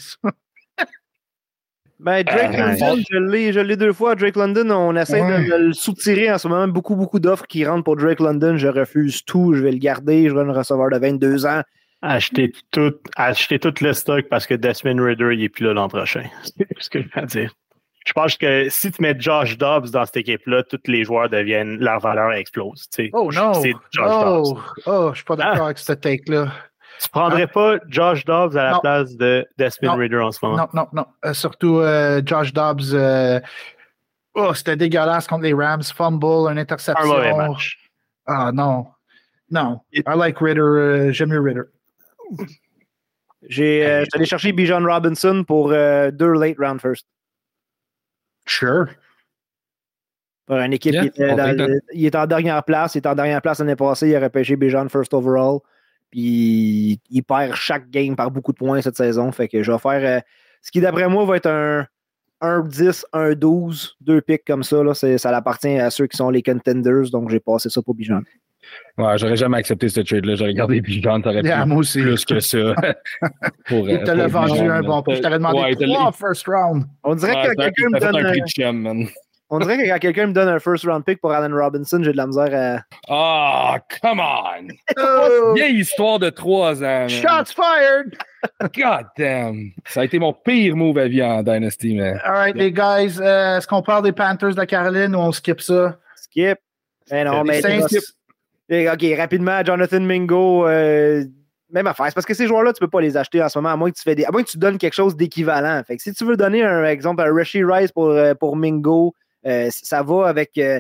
Ben, Drake Euh, London, je l'ai, je l'ai deux fois. Drake London, on essaie Ouais. de, de le soutirer en ce moment. Beaucoup, beaucoup d'offres qui rentrent pour Drake London. Je refuse tout. Je vais le garder. Je veux un receveur de 22 ans. Acheter tout, acheter tout le stock parce que Desmond Ritter, il est plus là l'an prochain. C'est ce que je veux dire. Je pense que si tu mets Josh Dobbs dans cette équipe-là, tous les joueurs deviennent, leur valeur explose. tu sais. Oh non. C'est Josh Oh, Dobbs. oh, je suis pas d'accord Ah. avec cette take-là. Tu prendrais pas Josh Dobbs à la Non. place de Desmond. Ritter en ce moment? Non, non, non. Euh, surtout euh, Josh Dobbs. euh, oh, c'était dégueulasse contre les Rams. Fumble, une Un interception. mauvais match. Ah non. Non. I like Ritter. euh, J'aime mieux Ritter. J'ai, euh, allé chercher Bijan Robinson pour euh, deux late round first. Sure. Pour une équipe Yeah, qui était dans il est en dernière place. Il est en dernière place l'année passée. Il a repêché Bijan first overall. Puis il perd chaque game par beaucoup de points cette saison. Fait que je vais faire euh, ce qui, d'après moi, va être un un 10, un 12, deux pics comme ça. Là, ça appartient à ceux qui sont les contenders, donc j'ai passé ça pour Bijan. Ouais, j'aurais jamais accepté ce trade-là. J'aurais gardé Bijan, t'aurais Yeah, pu moi aussi. plus que ça. pour, Il euh, te l'a vendu un bon prix. Je t'avais demandé Ouais, il trois first round. On dirait Ouais, que quelqu'un me donne un un, prix de chum, man. On dirait que quand quelqu'un me donne un first round pick pour Allen Robinson, j'ai de la misère à. Ah, come on! Oh, Vieille histoire de trois ans. man. shots fired! God damn! Ça a été mon pire move à vie en Dynasty, mais. All right, les guys, euh, est-ce qu'on parle des Panthers de la Caroline ou on skip ça? Skip. Mais non, Les mais. Saints, OK, rapidement, Jonathan Mingo, euh, même affaire. C'est parce que ces joueurs-là, tu peux pas les acheter en ce moment, à moins que tu fais des. À moins que tu donnes quelque chose d'équivalent. Fait que si tu veux donner un exemple à Rishi Rice pour, euh, pour Mingo, euh, ça va avec euh,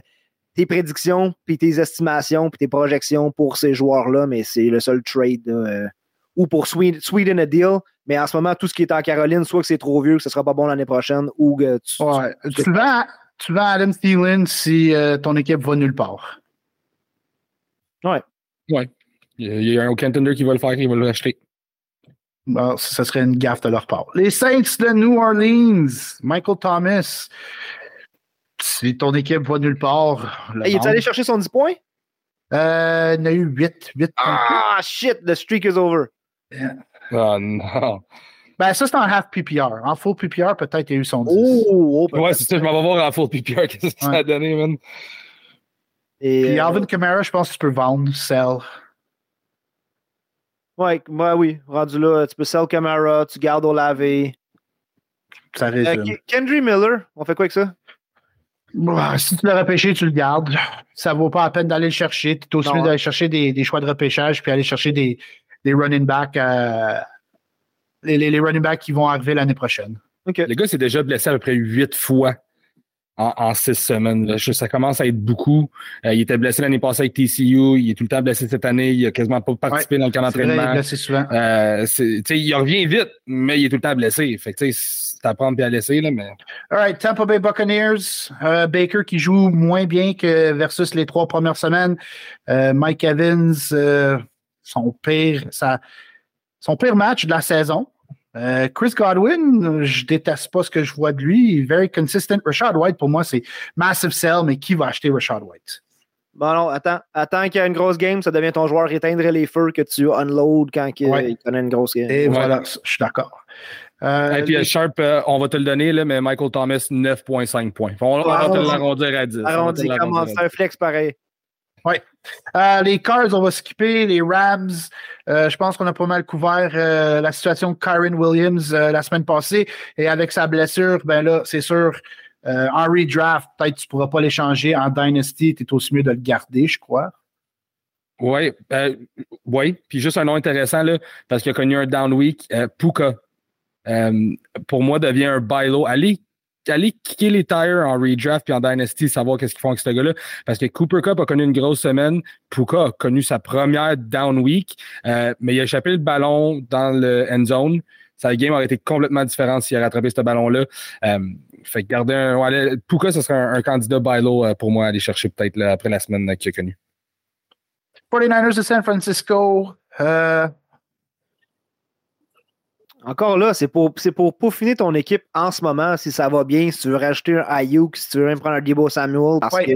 tes prédictions, puis tes estimations, puis tes projections pour ces joueurs-là, mais c'est le seul trade. euh, ou pour Sweden, Sweden a deal, mais en ce moment, tout ce qui est en Caroline, soit que c'est trop vieux, que ce sera pas bon l'année prochaine, ou que tu. Ouais. Tu vends, tu vends Adam Thielen si euh, ton équipe va nulle part. Y a- il y a un contender qui va le faire, qui va le racheter. Bon, ça serait une gaffe de leur part. Les Saints de New Orleans, Michael Thomas. Si ton équipe va nulle part, il est allé chercher son 10 points? Euh, il y en a eu 8. 8 Ah, shit, the streak is over. Ah non. Ben, ça, c'est en half PPR. En full PPR, peut-être il y a eu son 10. Oh, oh, Ouais, c'est ça, je m'en vais voir en full PPR. Qu'est-ce que ça a donné, man? Et, Puis euh, Alvin Kamara, je pense que tu peux vendre, sell. Ouais, ouais, oui, rendu là, tu peux sell Camara, tu gardes Olave. Ça Euh, résume. Kendry Miller, on fait quoi avec ça? Si tu l'as repêché, tu le gardes. Ça vaut pas la peine d'aller le chercher. Tu es aussi mieux hein. d'aller chercher des, des choix de repêchage puis aller chercher des, des running backs. euh, les, les- les running backs qui vont arriver l'année prochaine. OK. Le gars s'est déjà blessé à peu près huit fois en, en six semaines. là. Ça commence à être beaucoup. Euh, il était blessé l'année passée avec TCU. Il est tout le temps blessé cette année. Il a quasiment pas participé dans le camp il d'entraînement. blessé souvent. Euh, il revient vite, mais il est tout le temps blessé. Fait que, c'est à prendre et à laisser, là, mais. All right, Tampa Bay Buccaneers. euh, Baker qui joue moins bien que versus les trois premières semaines. Mike Evans, son pire, son pire match de la saison. Euh, Chris Godwin, je déteste pas ce que je vois de lui. Very consistent. Rashad White, pour moi, c'est massive sell, mais qui va acheter Rashad White? Bon, non, attends, attends qu'il y a une grosse game, ça devient ton joueur éteindre les feux que tu unload quand il, Ouais. il connaît une grosse game. Et Ouais. voilà, je suis d'accord. Euh, Et puis, les- Sharp, euh, on va te le donner, là, mais Michael Thomas, 9,5 points. On, on va te Arrondi. l'arrondir à 10. On va te Arrondi, c'est un flex pareil. Euh, les Cards, on va skipper. Les Rams, euh, je pense qu'on a pas mal couvert euh, la situation de Kyron Williams la semaine passée. Et avec sa blessure, ben là, c'est sûr, en redraft, peut-être tu ne pourras pas l'échanger. En Dynasty, tu es aussi mieux de le garder, je crois. Oui, euh, oui. Puis juste un nom intéressant, là, parce qu'il a connu un down week. Puka, pour moi, devient un buy low. Allez, allez kicker les tires en redraft puis en Dynasty, savoir qu'est-ce qu'ils font avec ce gars-là. Parce que Cooper Cup a connu une grosse semaine. Puka a connu sa première down week, euh, mais il a échappé le ballon dans le end zone. Sa game aurait été complètement différente s'il avait rattrapé ce ballon-là. Euh, fait garder un. Puka, ce serait un, candidat buy low euh, pour moi à aller chercher peut-être après la semaine qu'il a connue. 49ers de San Francisco. Encore là, c'est pour, c'est pour peaufiner ton équipe en ce moment, si ça va bien, si tu veux rajouter un Ayuk, si tu veux même prendre un Debo Samuel, parce Ouais. que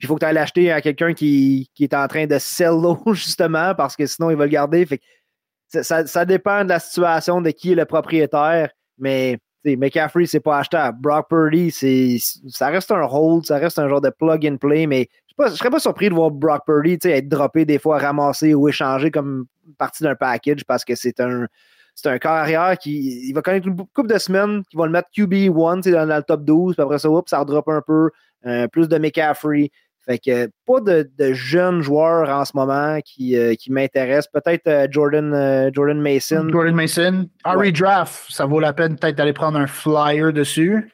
il faut que tu ailles l'acheter à quelqu'un qui, qui est en train de sell low, justement, parce que sinon, il va le garder. Fait que ça, dépend de la situation de qui est le propriétaire, mais McCaffrey, c'est pas achetable. Brock Purdy, c'est, ça reste un hold, ça reste un genre de plug and play, mais je ne serais pas surpris de voir Brock Purdy être droppé des fois, ramassé ou échangé comme partie d'un package parce que c'est un, c'est un corps arrière qui il va connaître une couple de semaines, qui va le mettre QB1 tu sais, dans, dans le top 12, puis après ça, oups, ça redrop un peu, euh, plus de McCaffrey. Fait que pas de, de jeunes joueurs en ce moment qui, euh, qui m'intéressent. Peut-être euh, Jordan, Jordan Mason. Jordan Mason. En Ouais. redraft, ça vaut la peine peut-être d'aller prendre un flyer dessus.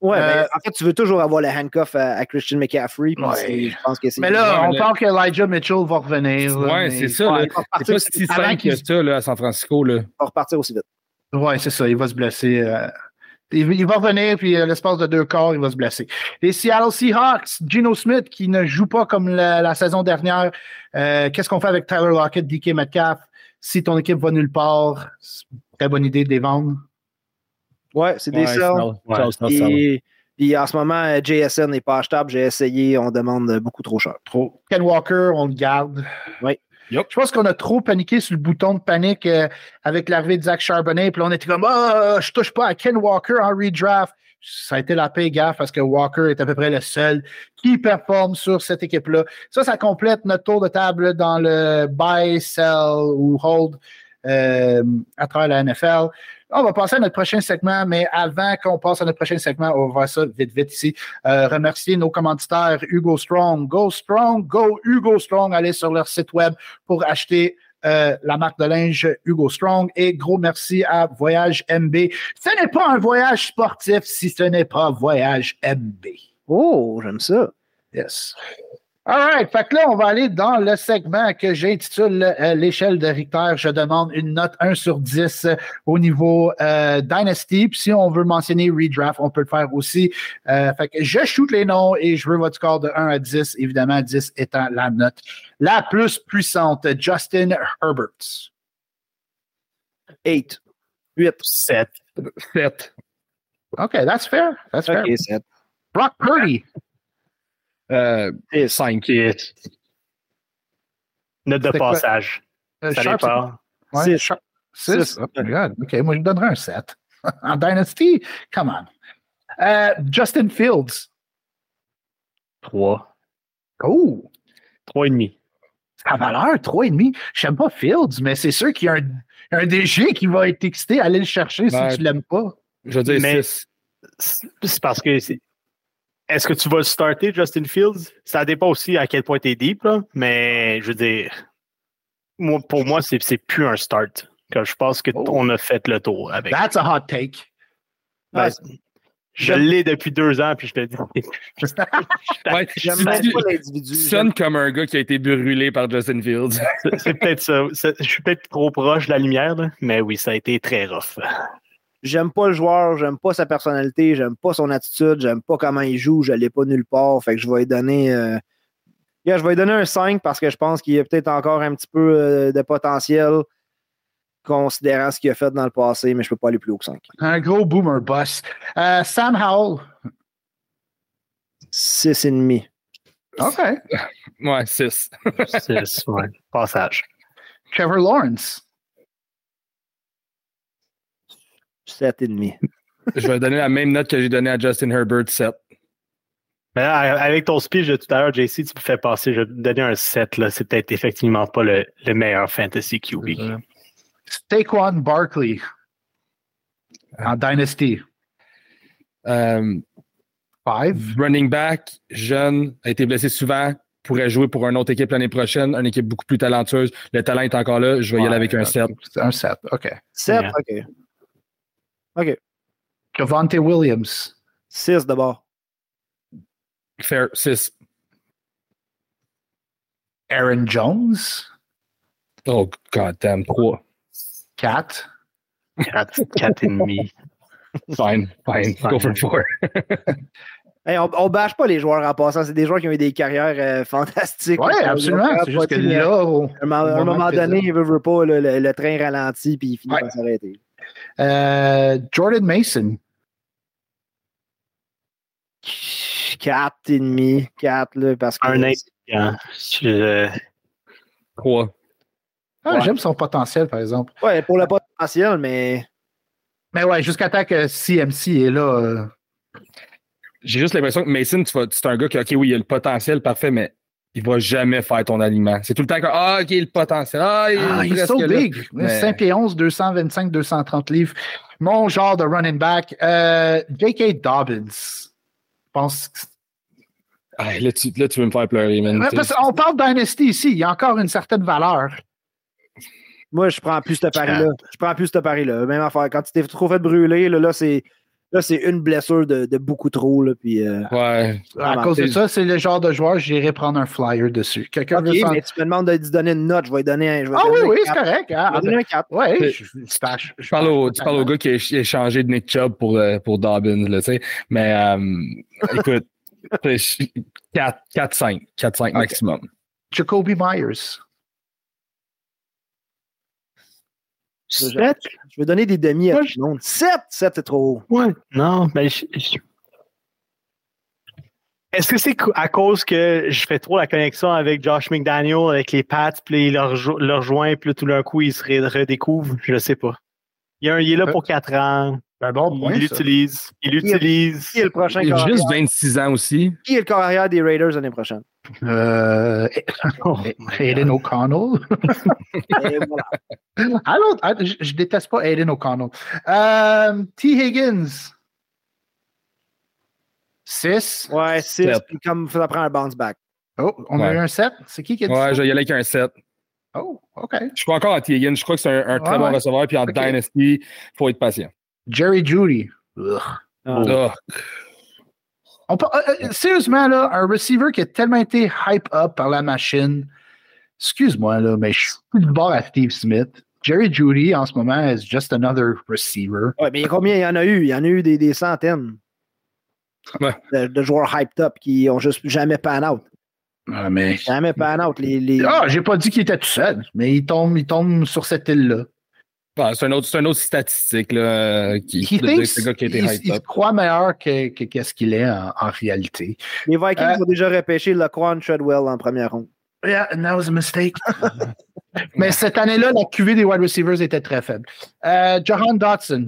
Ouais, Euh, mais en fait, tu veux toujours avoir le handcuff à, à Christian McCaffrey. Ouais. Je pense que c'est. Mais là, on mais- parle qu'Elijah Mitchell va revenir. Ouais, mais- c'est ça. Ouais, C'est repartir, pas si simple que ça là, à San Francisco. Là. il va repartir aussi vite. Ouais, c'est ça. Il va se blesser. euh, il, il va revenir, puis à l'espace de deux quarts, il va se blesser. Les Seattle Seahawks, Gino Smith, qui ne joue pas comme la, la saison dernière. Euh, Qu'est-ce qu'on fait avec Tyler Lockett, DK Metcalf? Si ton équipe va nulle part, c'est une très bonne idée de les vendre. Ouais, c'est des ça va. Puis, en ce moment, JSN n'est pas achetable. J'ai essayé, on demande beaucoup trop cher. Trop. Ken Walker, on le garde. Oui. Je pense qu'on a trop paniqué sur le bouton de panique euh, avec l'arrivée de Zach Charbonnet. Puis là, on était comme, ah, je touche pas à Ken Walker en redraft. Ça a été la paix gaffe parce que Walker est à peu près le seul qui performe sur cette équipe-là. Ça, ça complète notre tour de table dans le buy, sell ou hold euh, à travers la NFL. On va passer à notre prochain segment, mais avant qu'on passe à notre prochain segment, on va voir ça vite, vite ici. Euh, remercier nos commanditaires Hugo Strong. Go Strong, go Hugo Strong. Allez sur leur site web pour acheter euh, la marque de linge Hugo Strong. Et gros merci à Voyage MB. Ce n'est pas un voyage sportif si ce n'est pas Voyage MB. Oh, j'aime ça. Yes. All right. Fait que là, on va aller dans le segment que j'intitule euh, l'échelle de Richter. Je demande une note 1 sur 10 euh, au niveau euh, Dynasty. Puis si on veut mentionner redraft, on peut le faire aussi. Euh, fait que je shoot les noms et je veux votre score de 1 à 10. Évidemment, 10 étant la note la plus puissante. Justin Herbert. 8. 8. 7. 7. OK, that's fair. That's fair. Ok, 7. Brock Purdy. Euh, 5. Note de passage. Euh, Ça Sharp. Sharp- Six. Six. Oh my God. OK, moi, je lui donnerais un 7. en Dynasty, come on. Euh, Justin Fields. 3. Oh, 3,5. sa valeur, 3,5. Je n'aime pas Fields, mais c'est sûr qu'il y a un, un DG qui va être excité à aller le chercher si tu l'aimes pas. Je veux dire Mais- 6. C'est c'est parce que c'est. Est-ce que tu vas le starter, Justin Fields? Ça dépend aussi à quel point tu es deep, là, mais je veux dire, moi, pour moi, c'est c'est plus un start. Que je pense Oh. qu'on a fait le tour avec. That's a hot take. Ben, Ouais, je l'ai depuis deux ans, puis je te dis. Ouais, J'aime tu- pas l'individu. sonnes comme un gars qui a été brûlé par Justin Fields. C'est- C'est peut-être ça. C'est- Je suis peut-être trop proche de la lumière, là, mais oui, ça a été très rough. J'aime pas le joueur, j'aime pas sa personnalité, j'aime pas son attitude, j'aime pas comment il joue, je l'ai pas nulle part. Fait que je vais lui donner. euh, yeah, je vais lui donner un 5 parce que je pense qu'il y a peut-être encore un petit peu euh, de potentiel considérant ce qu'il a fait dans le passé, mais je peux pas aller plus haut que 5. Un gros boomer boss. Euh, Sam Howell. 6,5. OK. Ouais, 6. C'est ouais, passage. Trevor Lawrence. 7,5. Je vais donner la même note que j'ai donnée à Justin Herbert, 7. Mais là, avec ton speech de tout à l'heure, JC, tu me fais passer, je vais te donner un 7. là. C'est peut-être effectivement pas le, le meilleur fantasy QB. Saquon Barkley. En Dynasty. Euh, Five. running back, jeune, a été blessé souvent, pourrait jouer pour une autre équipe l'année prochaine, une équipe beaucoup plus talentueuse. Le talent est encore là. Je vais y aller avec un 7. Un 7. OK. 7, Yeah. OK. Javante Williams. 6 d'abord. Fair, 6. Aaron Jones. Oh, god damn, 3. 4. 4, 4 et demi. Fine, fine. Go for 4. Hey, on, on bâche pas les joueurs en passant. C'est des joueurs qui ont eu des carrières euh, fantastiques. Oui, absolument. C'est juste que là, À un moment, moment donné, il veut, veut pas, le, le- le train ralentit puis il finit Ouais. par s'arrêter. Euh, Jordan Mason. 4 et demi, 4 là, parce que Un. Je- 3. Ah, Ouais. J'aime son potentiel, par exemple. ouais, pour le potentiel, mais Mais ouais, jusqu'à temps que CMC est là. euh, J'ai juste l'impression que Mason, tu vas- un gars qui, OK, oui, il a le potentiel parfait, mais il va jamais faire ton aliment. C'est tout le temps que, ah, OK, le potentiel. Ah, il, Ah, il est so là. big. Mais- 5 pieds 11, 225, 230 livres. Mon genre de running back. Euh, J.K. Dobbins. Je pense que Ah, là, tu, là, tu veux me faire pleurer, man. Ouais, parce qu'on parle Dynasty ici, il y a encore une certaine valeur. moi, je prends plus ce pari-là. Je prends plus ce pari-là. Même affaire. Quand tu t'es trop fait brûler, là, là c'est. Là, c'est une blessure de, de beaucoup trop. Là, puis, euh, Ouais. À cause de ça, c'est le genre de joueur, j'irai prendre un flyer dessus. Quelqu'un ok, veut s'en- mais tu me demandes de lui donner une note. Je vais lui donner un. je vais lui Ah oui, un oui, c'est correct. hein. Je vais lui donner un 4. Ouais, C'est- je, je, je- Je parle au, tu parles au gars qui a ch- échangé de Nick Chubb pour, euh, pour Dobbins, là, tu sais. Mais, euh, écoute, 4, 4, 5. 4, 5 maximum. Jacoby Myers. Sept? Je vais donner des demi à tout le monde. 7! 7, c'est trop haut. Ouais. Non, mais je- je- Est-ce que c'est à cause que je fais trop la connexion avec Josh McDaniel, avec les Pats, puis il leur, leur joint, puis tout d'un coup, il se redécouvre? Je ne sais pas. Il, y a un- il est là pour 4 ans. Un bon point. il l'utilise. Il l'utilise. Qui est le prochain Il a juste arrière? 26 ans aussi. Qui est le corps arrière des Raiders l'année prochaine? Euh, Aiden O'Connell. Et voilà. Ah ah, je, je déteste pas Aiden O'Connell. Euh, T. Higgins. 6. Ouais, 6, Sept. puis comme ça prend un bounce back. Oh, on a Ouais. eu un 7. C'est qui qui a dit Ouais, ça? je y aller avec un 7. Oh, OK. Je crois encore en T. Higgins. Je crois que c'est un, un très Ouais, bon receveur. Puis en Ok. Dynasty, il faut être patient. Jerry Judy. Ugh. Ah. Ah, On peut- euh, euh, sérieusement, là, un receiver qui a tellement été hype up par la machine. Excuse-moi, là, mais je suis plus du bord à Steve Smith. Jerry Judy, en ce moment, is just another receiver. Ouais, mais il y a combien? Il y en a eu? Il y en a eu des, des centaines Ouais. de, de joueurs hyped up qui ont juste jamais pan out. Ah, mais. Jamais pan out. Les, les... Ah, j'ai pas dit qu'il était tout seul, mais il tombe, il tombe sur cette île-là. Ah, c'est un autre, c'est un autre statistique là, euh, qui, He de, de thinks- ce gars qui a été il, il se croit meilleur que, que qu'est-ce qu'il est en, en réalité. les Vikings Euh, ont déjà repêché Laquan Treadwell en première ronde. Yeah, and that was a mistake. mais cette année-là, la QV des wide receivers était très faible. Euh, Jahan Dotson.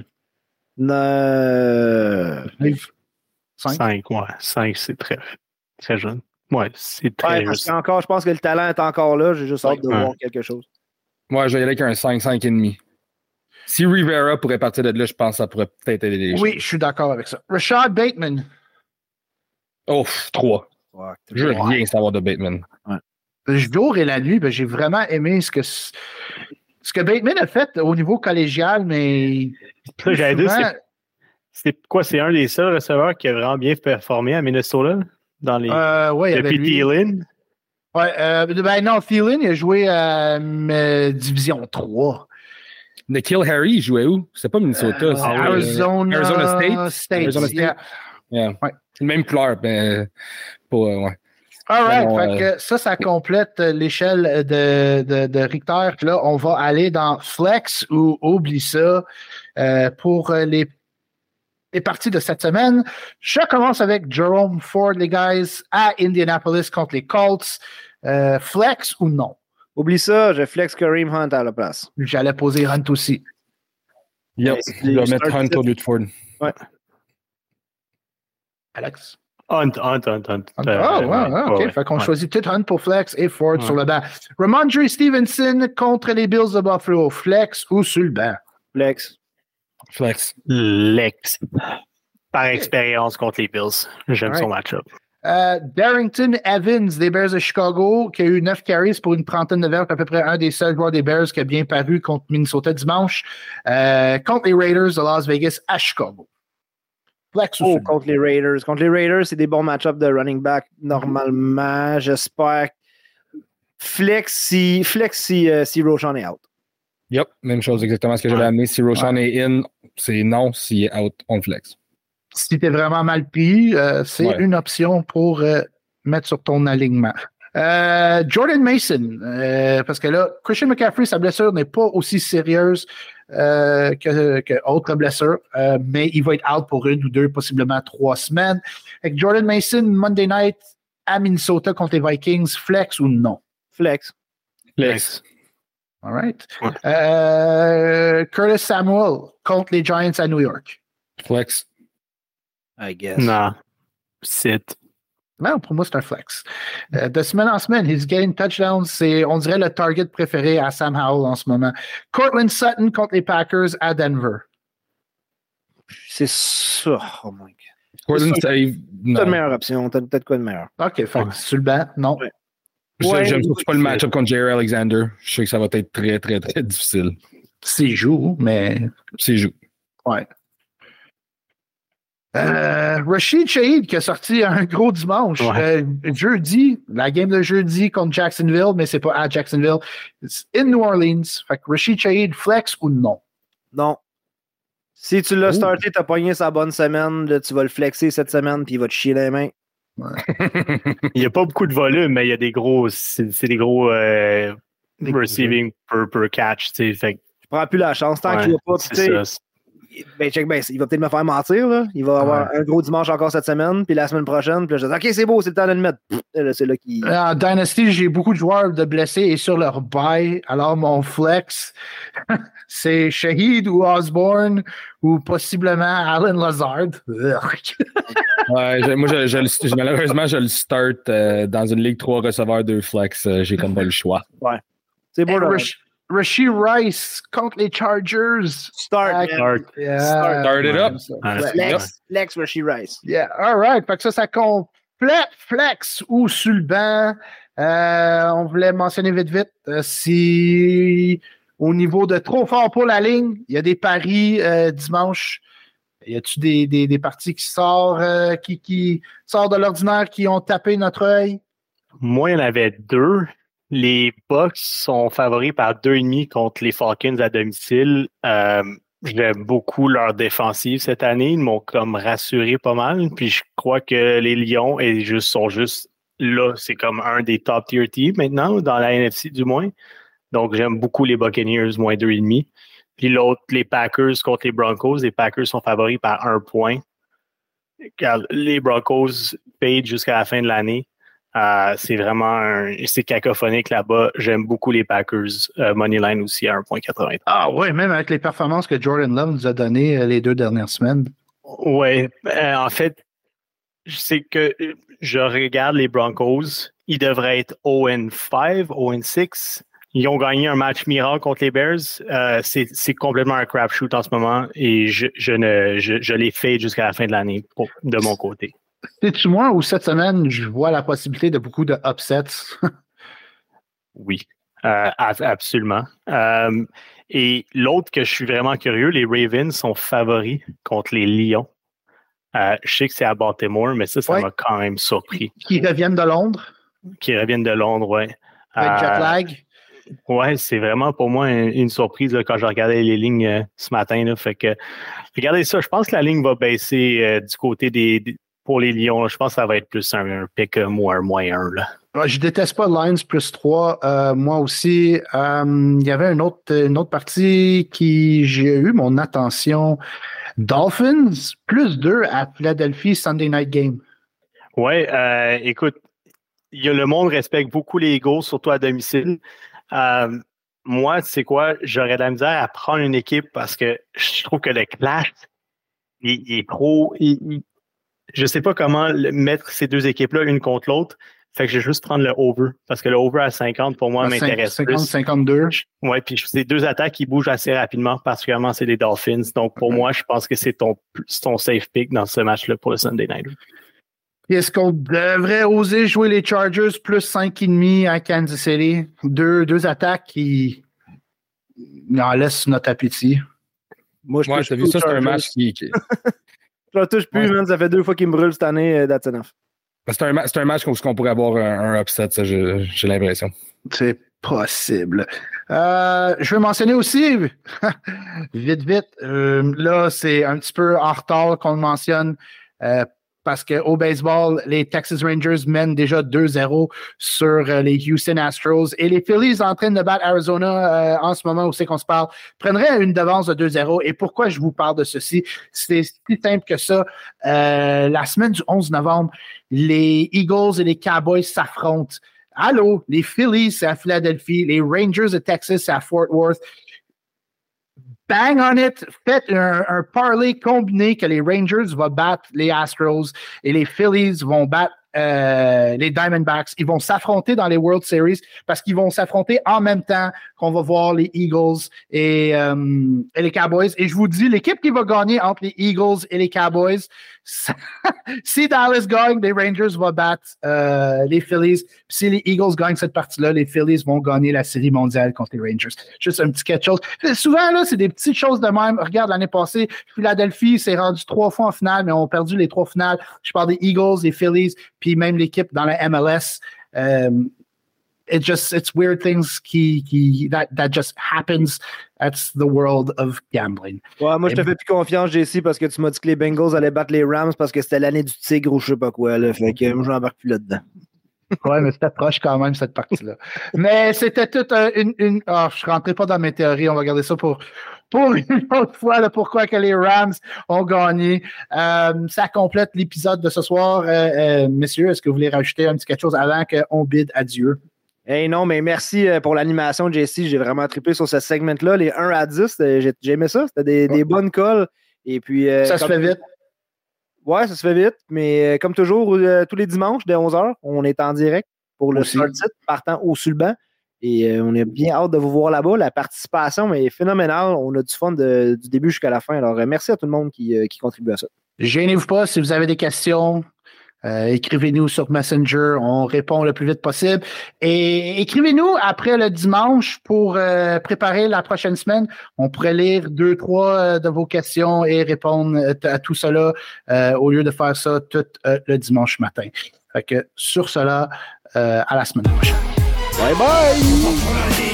Euh... Cinq. 5, ouais. 5, c'est très, très jeune. Ouais, c'est très Ouais, parce qu'encore, je pense que le talent est encore là. J'ai juste hâte de Ouais. voir quelque chose. Moi, je vais y aller avec un 5, 5 et demi. Si Rivera pourrait partir de là, je pense que ça pourrait peut-être aider les gens. Oui, je suis d'accord avec ça. Rashad Bateman. Oh, 3. Fuck. Je veux rien savoir de Bateman. Le jour et la nuit, ben, j'ai vraiment aimé ce que, ce que Bateman a fait au niveau collégial, mais. J'allais souvent, c'est- C'est quoi? C'est un des seuls receveurs qui a vraiment bien performé à Minnesota dans les. euh, ouais, il y avait depuis. Thielen. Ouais, euh, ben non, Thielen, il a joué à euh, Division 3. Nikhil Harry, il jouait où? C'était pas Minnesota. Euh, Arizona, Arizona State? State. Arizona State? yeah. Yeah. Ouais. Même couleur, mais euh, ouais. All right. Non, fait euh, que ça, ça complète l'échelle de, de, de Richter. Là, on va aller dans Flex ou oublie ça euh, pour les, les parties de cette semaine. Je commence avec Jerome Ford, les guys, à Indianapolis contre les Colts. Euh, flex ou non? Oublie ça, je flex Kareem Hunt à la place. J'allais poser Hunt aussi. Yep. vais c'est mettre un Hunt au lieu de Ford. Alex? Hunt, Hunt, Hunt, Hunt. Ah, Euh, ouais, ouais, ouais, OK. ouais, fait qu'on ouais. choisit tout Hunt pour Flex et Ford Ouais. sur le banc. Ramondre Stevenson contre les Bills de Buffalo. Flex ou sur le banc? Flex. Flex. Lex. Par expérience contre les Bills. J'aime son match-up. Euh, Darrington Evans des Bears de Chicago, qui a eu 9 carries pour une trentaine de verges, à peu près un des seuls joueurs des Bears qui a bien paru contre Minnesota dimanche, euh, contre les Raiders de Las Vegas à Chicago. Oh, contre les Raiders. Contre les Raiders, c'est des bons match-ups de running back normalement. J'espère. Flex si, flex si, euh, si Roshan est out. Yep. Même chose, exactement ce que j'avais Ouais. amené. Si Roshan est in, c'est non. S'il est out, on le flex. Si t'es vraiment mal pris, euh, c'est Ouais. une option pour euh, mettre sur ton alignement. Euh, Jordan Mason, euh, parce que là, Christian McCaffrey, sa blessure n'est pas aussi sérieuse euh, que, que autres blessures, euh, mais il va être out pour une ou deux, possiblement trois semaines. Avec Jordan Mason, Monday night à Minnesota contre les Vikings, flex ou non? Flex. Flex. All right. Ouais. Euh, Curtis Samuel contre les Giants à New York. Flex. I guess. Non. Sit. Non, pour moi, c'est un flex. Euh, de semaine en semaine, he's getting touchdowns. C'est, on dirait, le target préféré à Sam Howell en ce moment. Cortland Sutton contre les Packers à Denver. C'est ça. Oh my god. Gordon C'est Save. T'as de meilleure option. T'as peut-être quoi de meilleur? OK, fait Ouais. sur le banc, non. Ouais. J'aime surtout pas le match-up contre Jerry Alexander. Je sais que ça va être très, très, très difficile. S'il joue, mais S'il joue. ouais. Euh, Rashid Shaheed qui a sorti un gros dimanche. Ouais. Euh, jeudi, la game de jeudi contre Jacksonville, mais c'est pas à Jacksonville. It's in New Orleans. Fait que Rashid Shaheed, flex ou non? Non. Si tu l'as Ouh. starté, t'as pogné sa bonne semaine, là, tu vas le flexer cette semaine, puis il va te chier les mains. Il n'y a pas beaucoup de volume, mais il y a des gros. C'est c'est des gros euh, Des gros receiving per, per catch. tu sais. Fait que Je prends plus la chance. Tant Ouais, qu'il va pas. Ben, check, ben, il va peut-être me faire mentir. Là. Il va avoir un gros dimanche encore cette semaine, puis la semaine prochaine. Puis là, je dis, OK, c'est beau, c'est le temps de le mettre. C'est là qu'il. En Dynasty, j'ai beaucoup de joueurs de blessés et sur leur bail. Alors, mon flex, c'est Shahid ou Osborne ou possiblement Alan Lazard. Ouais, moi, je, je le- je- malheureusement, je le start euh, dans une ligue 3 receveurs 2 flex. euh, J'ai comme pas le choix. C'est beau, là. Rash- Rasheed Rice contre les Chargers. Start, Ah. Yeah. Start it up. C'est- Lex, Lex Rasheed Rice. Yeah, all right. Fait que ça, ça complète flex ou sur le banc. Euh, on voulait mentionner vite, vite, euh, si au niveau de trop fort pour la ligne, il y a des paris euh, dimanche. Y a-tu des, des, des parties qui sortent, euh, qui, qui sortent de l'ordinaire, qui ont tapé notre œil? Moi, il y en avait deux. Les Bucks sont favoris par deux et demi contre les Falcons à domicile. Euh, J'aime beaucoup leur défensive cette année. Ils m'ont comme rassuré pas mal. Puis je crois que les Lions juste, sont juste là. C'est comme un des top tier teams maintenant, dans la NFC du moins. Donc j'aime beaucoup les Buccaneers, moins deux et demi. Puis l'autre, les Packers contre les Broncos. Les Packers sont favoris par un point. Car les Broncos payent jusqu'à la fin de l'année. Euh, c'est vraiment un, c'est cacophonique là-bas. J'aime beaucoup les Packers. Euh, Moneyline aussi à 1.80. Ah ouais, même avec les performances que Jordan Love nous a données euh, les deux dernières semaines. Ouais, euh, en fait, c'est que je regarde les Broncos. Ils devraient être 0-5, 0-6. Ils ont gagné un match miracle contre les Bears. C'est c'est complètement un crapshoot en ce moment et je, je ne, je, je les fais jusqu'à la fin de l'année de mon côté. C'est-tu moi ou cette semaine, je vois la possibilité de beaucoup de upsets? Oui, euh, ab- absolument. Euh, et l'autre que je suis vraiment curieux, les Ravens sont favoris contre les Lions. Euh, je sais que c'est à Baltimore, mais ça, ça Ouais. m'a quand même surpris. qui reviennent de Londres? Qui reviennent de Londres, ouais. avec jet lag? Ouais, c'est vraiment pour moi une, une surprise là, quand je regardais les lignes euh, ce matin. Là, fait que regardez ça, je pense que la ligne va baisser euh, du côté des, des- pour les Lions. là. Je pense que ça va être plus un, un pick euh, moins un. Là. Ouais, Je déteste pas Lions plus 3. moi aussi. Euh, il y avait une autre, une autre partie qui j'ai eu mon attention. Dolphins plus 2 à Philadelphie Sunday Night Game. Ouais, euh, écoute, il y a, le monde respecte beaucoup les Eagles, surtout à domicile. Euh, moi, tu sais quoi, j'aurais de la misère à prendre une équipe parce que je trouve que le clash, il, il est trop. il- il- je sais pas comment mettre ces deux équipes-là une contre l'autre. Fait que je vais juste prendre le over. Parce que le over à 50, pour moi, À m'intéresse 50, plus. 52. Ouais, puis c'est deux attaques qui bougent assez rapidement, particulièrement c'est les Dolphins. Donc pour moi, je pense que c'est ton, ton safe pick dans ce match-là pour le Sunday night. Puis Est-ce qu'on devrait oser jouer les Chargers plus 5,5 à Kansas City? Deux, deux attaques qui en laissent notre appétit. Moi, je Moi, touche t'as vu ça, c'est un match qui. qui- Je le touche plus, Ouais. man. Ça fait deux fois qu'il me brûle cette année. euh, That's enough. C'est un, un match où on pourrait avoir un, un upset, ça, j'ai l'impression. C'est possible. Euh, je veux mentionner aussi, vite, vite, euh, là, c'est un petit peu en retard qu'on le mentionne euh, parce qu'au baseball, les Texas Rangers mènent déjà 2-0 sur euh, les Houston Astros et les Phillies en train de battre Arizona euh, en ce moment où c'est qu'on se parle prendraient une devance de 2-0. Et pourquoi je vous parle de ceci? C'est si simple que ça. Euh, la semaine du 11 novembre, les Eagles et les Cowboys s'affrontent. Allô, les Phillies, c'est à Philadelphie. Les Rangers de Texas, c'est à Fort Worth. Bang on it. Faites un, un combiné que les Rangers vont battre les Astros et les Phillies vont battre euh, les Diamondbacks. Ils vont s'affronter dans les World Series parce qu'ils vont s'affronter en même temps qu'on va voir les Eagles et, euh, et les Cowboys. Et je vous dis, l'équipe qui va gagner entre les Eagles et les Cowboys, si Dallas gagne, les Rangers vont battre euh, les Phillies. Si les Eagles gagnent cette partie-là, les Phillies vont gagner la série mondiale contre les Rangers. Juste un petit quelque chose. Souvent, là, c'est des petites choses de même. Regarde, l'année passée, Philadelphie s'est rendu trois fois en finale, mais on a perdu les trois finales. Je parle des Eagles, des Phillies, puis même l'équipe dans la MLS. Um, it just it's weird things qui, qui that that just happens. That's the world of gambling. Ouais, moi, je te fais plus confiance, JC, parce que tu m'as dit que les Bengals allaient battre les Rams parce que c'était l'année du tigre ou je sais pas quoi. Là. Fait que moi, je n'embarque plus là-dedans. ouais, mais c'était proche quand même, cette partie-là. mais c'était toute une. une... Oh, je ne rentrais pas dans mes théories, on va garder ça pour, pour une autre fois, là, pourquoi que les Rams ont gagné. Euh, ça complète l'épisode de ce soir. Euh, messieurs, est-ce que vous voulez rajouter un petit quelque chose avant qu'on bide adieu? Hey non, mais merci pour l'animation, JC. J'ai vraiment trippé sur ce segment-là. Les 1 à 10, j'ai aimé ça. C'était des, bonnes calls. Et puis, ça se fait vite. Ouais, ça se fait vite, mais euh, comme toujours, euh, tous les dimanches dès 11h, on est en direct pour le start partant au Sulban. Et euh, on est bien hâte de vous voir là-bas. La participation est phénoménale. On a du fun du début jusqu'à la fin. Alors, merci à tout le monde qui, qui contribue à ça. Gênez-vous pas si vous avez des questions. Euh, écrivez-nous sur Messenger, on répond le plus vite possible. Et écrivez-nous après le dimanche pour euh, préparer la prochaine semaine. On pourrait lire deux, trois euh, de vos questions et répondre à tout cela au lieu de faire ça tout le dimanche matin. Fait que sur cela, à la semaine prochaine. Bye bye!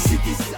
City.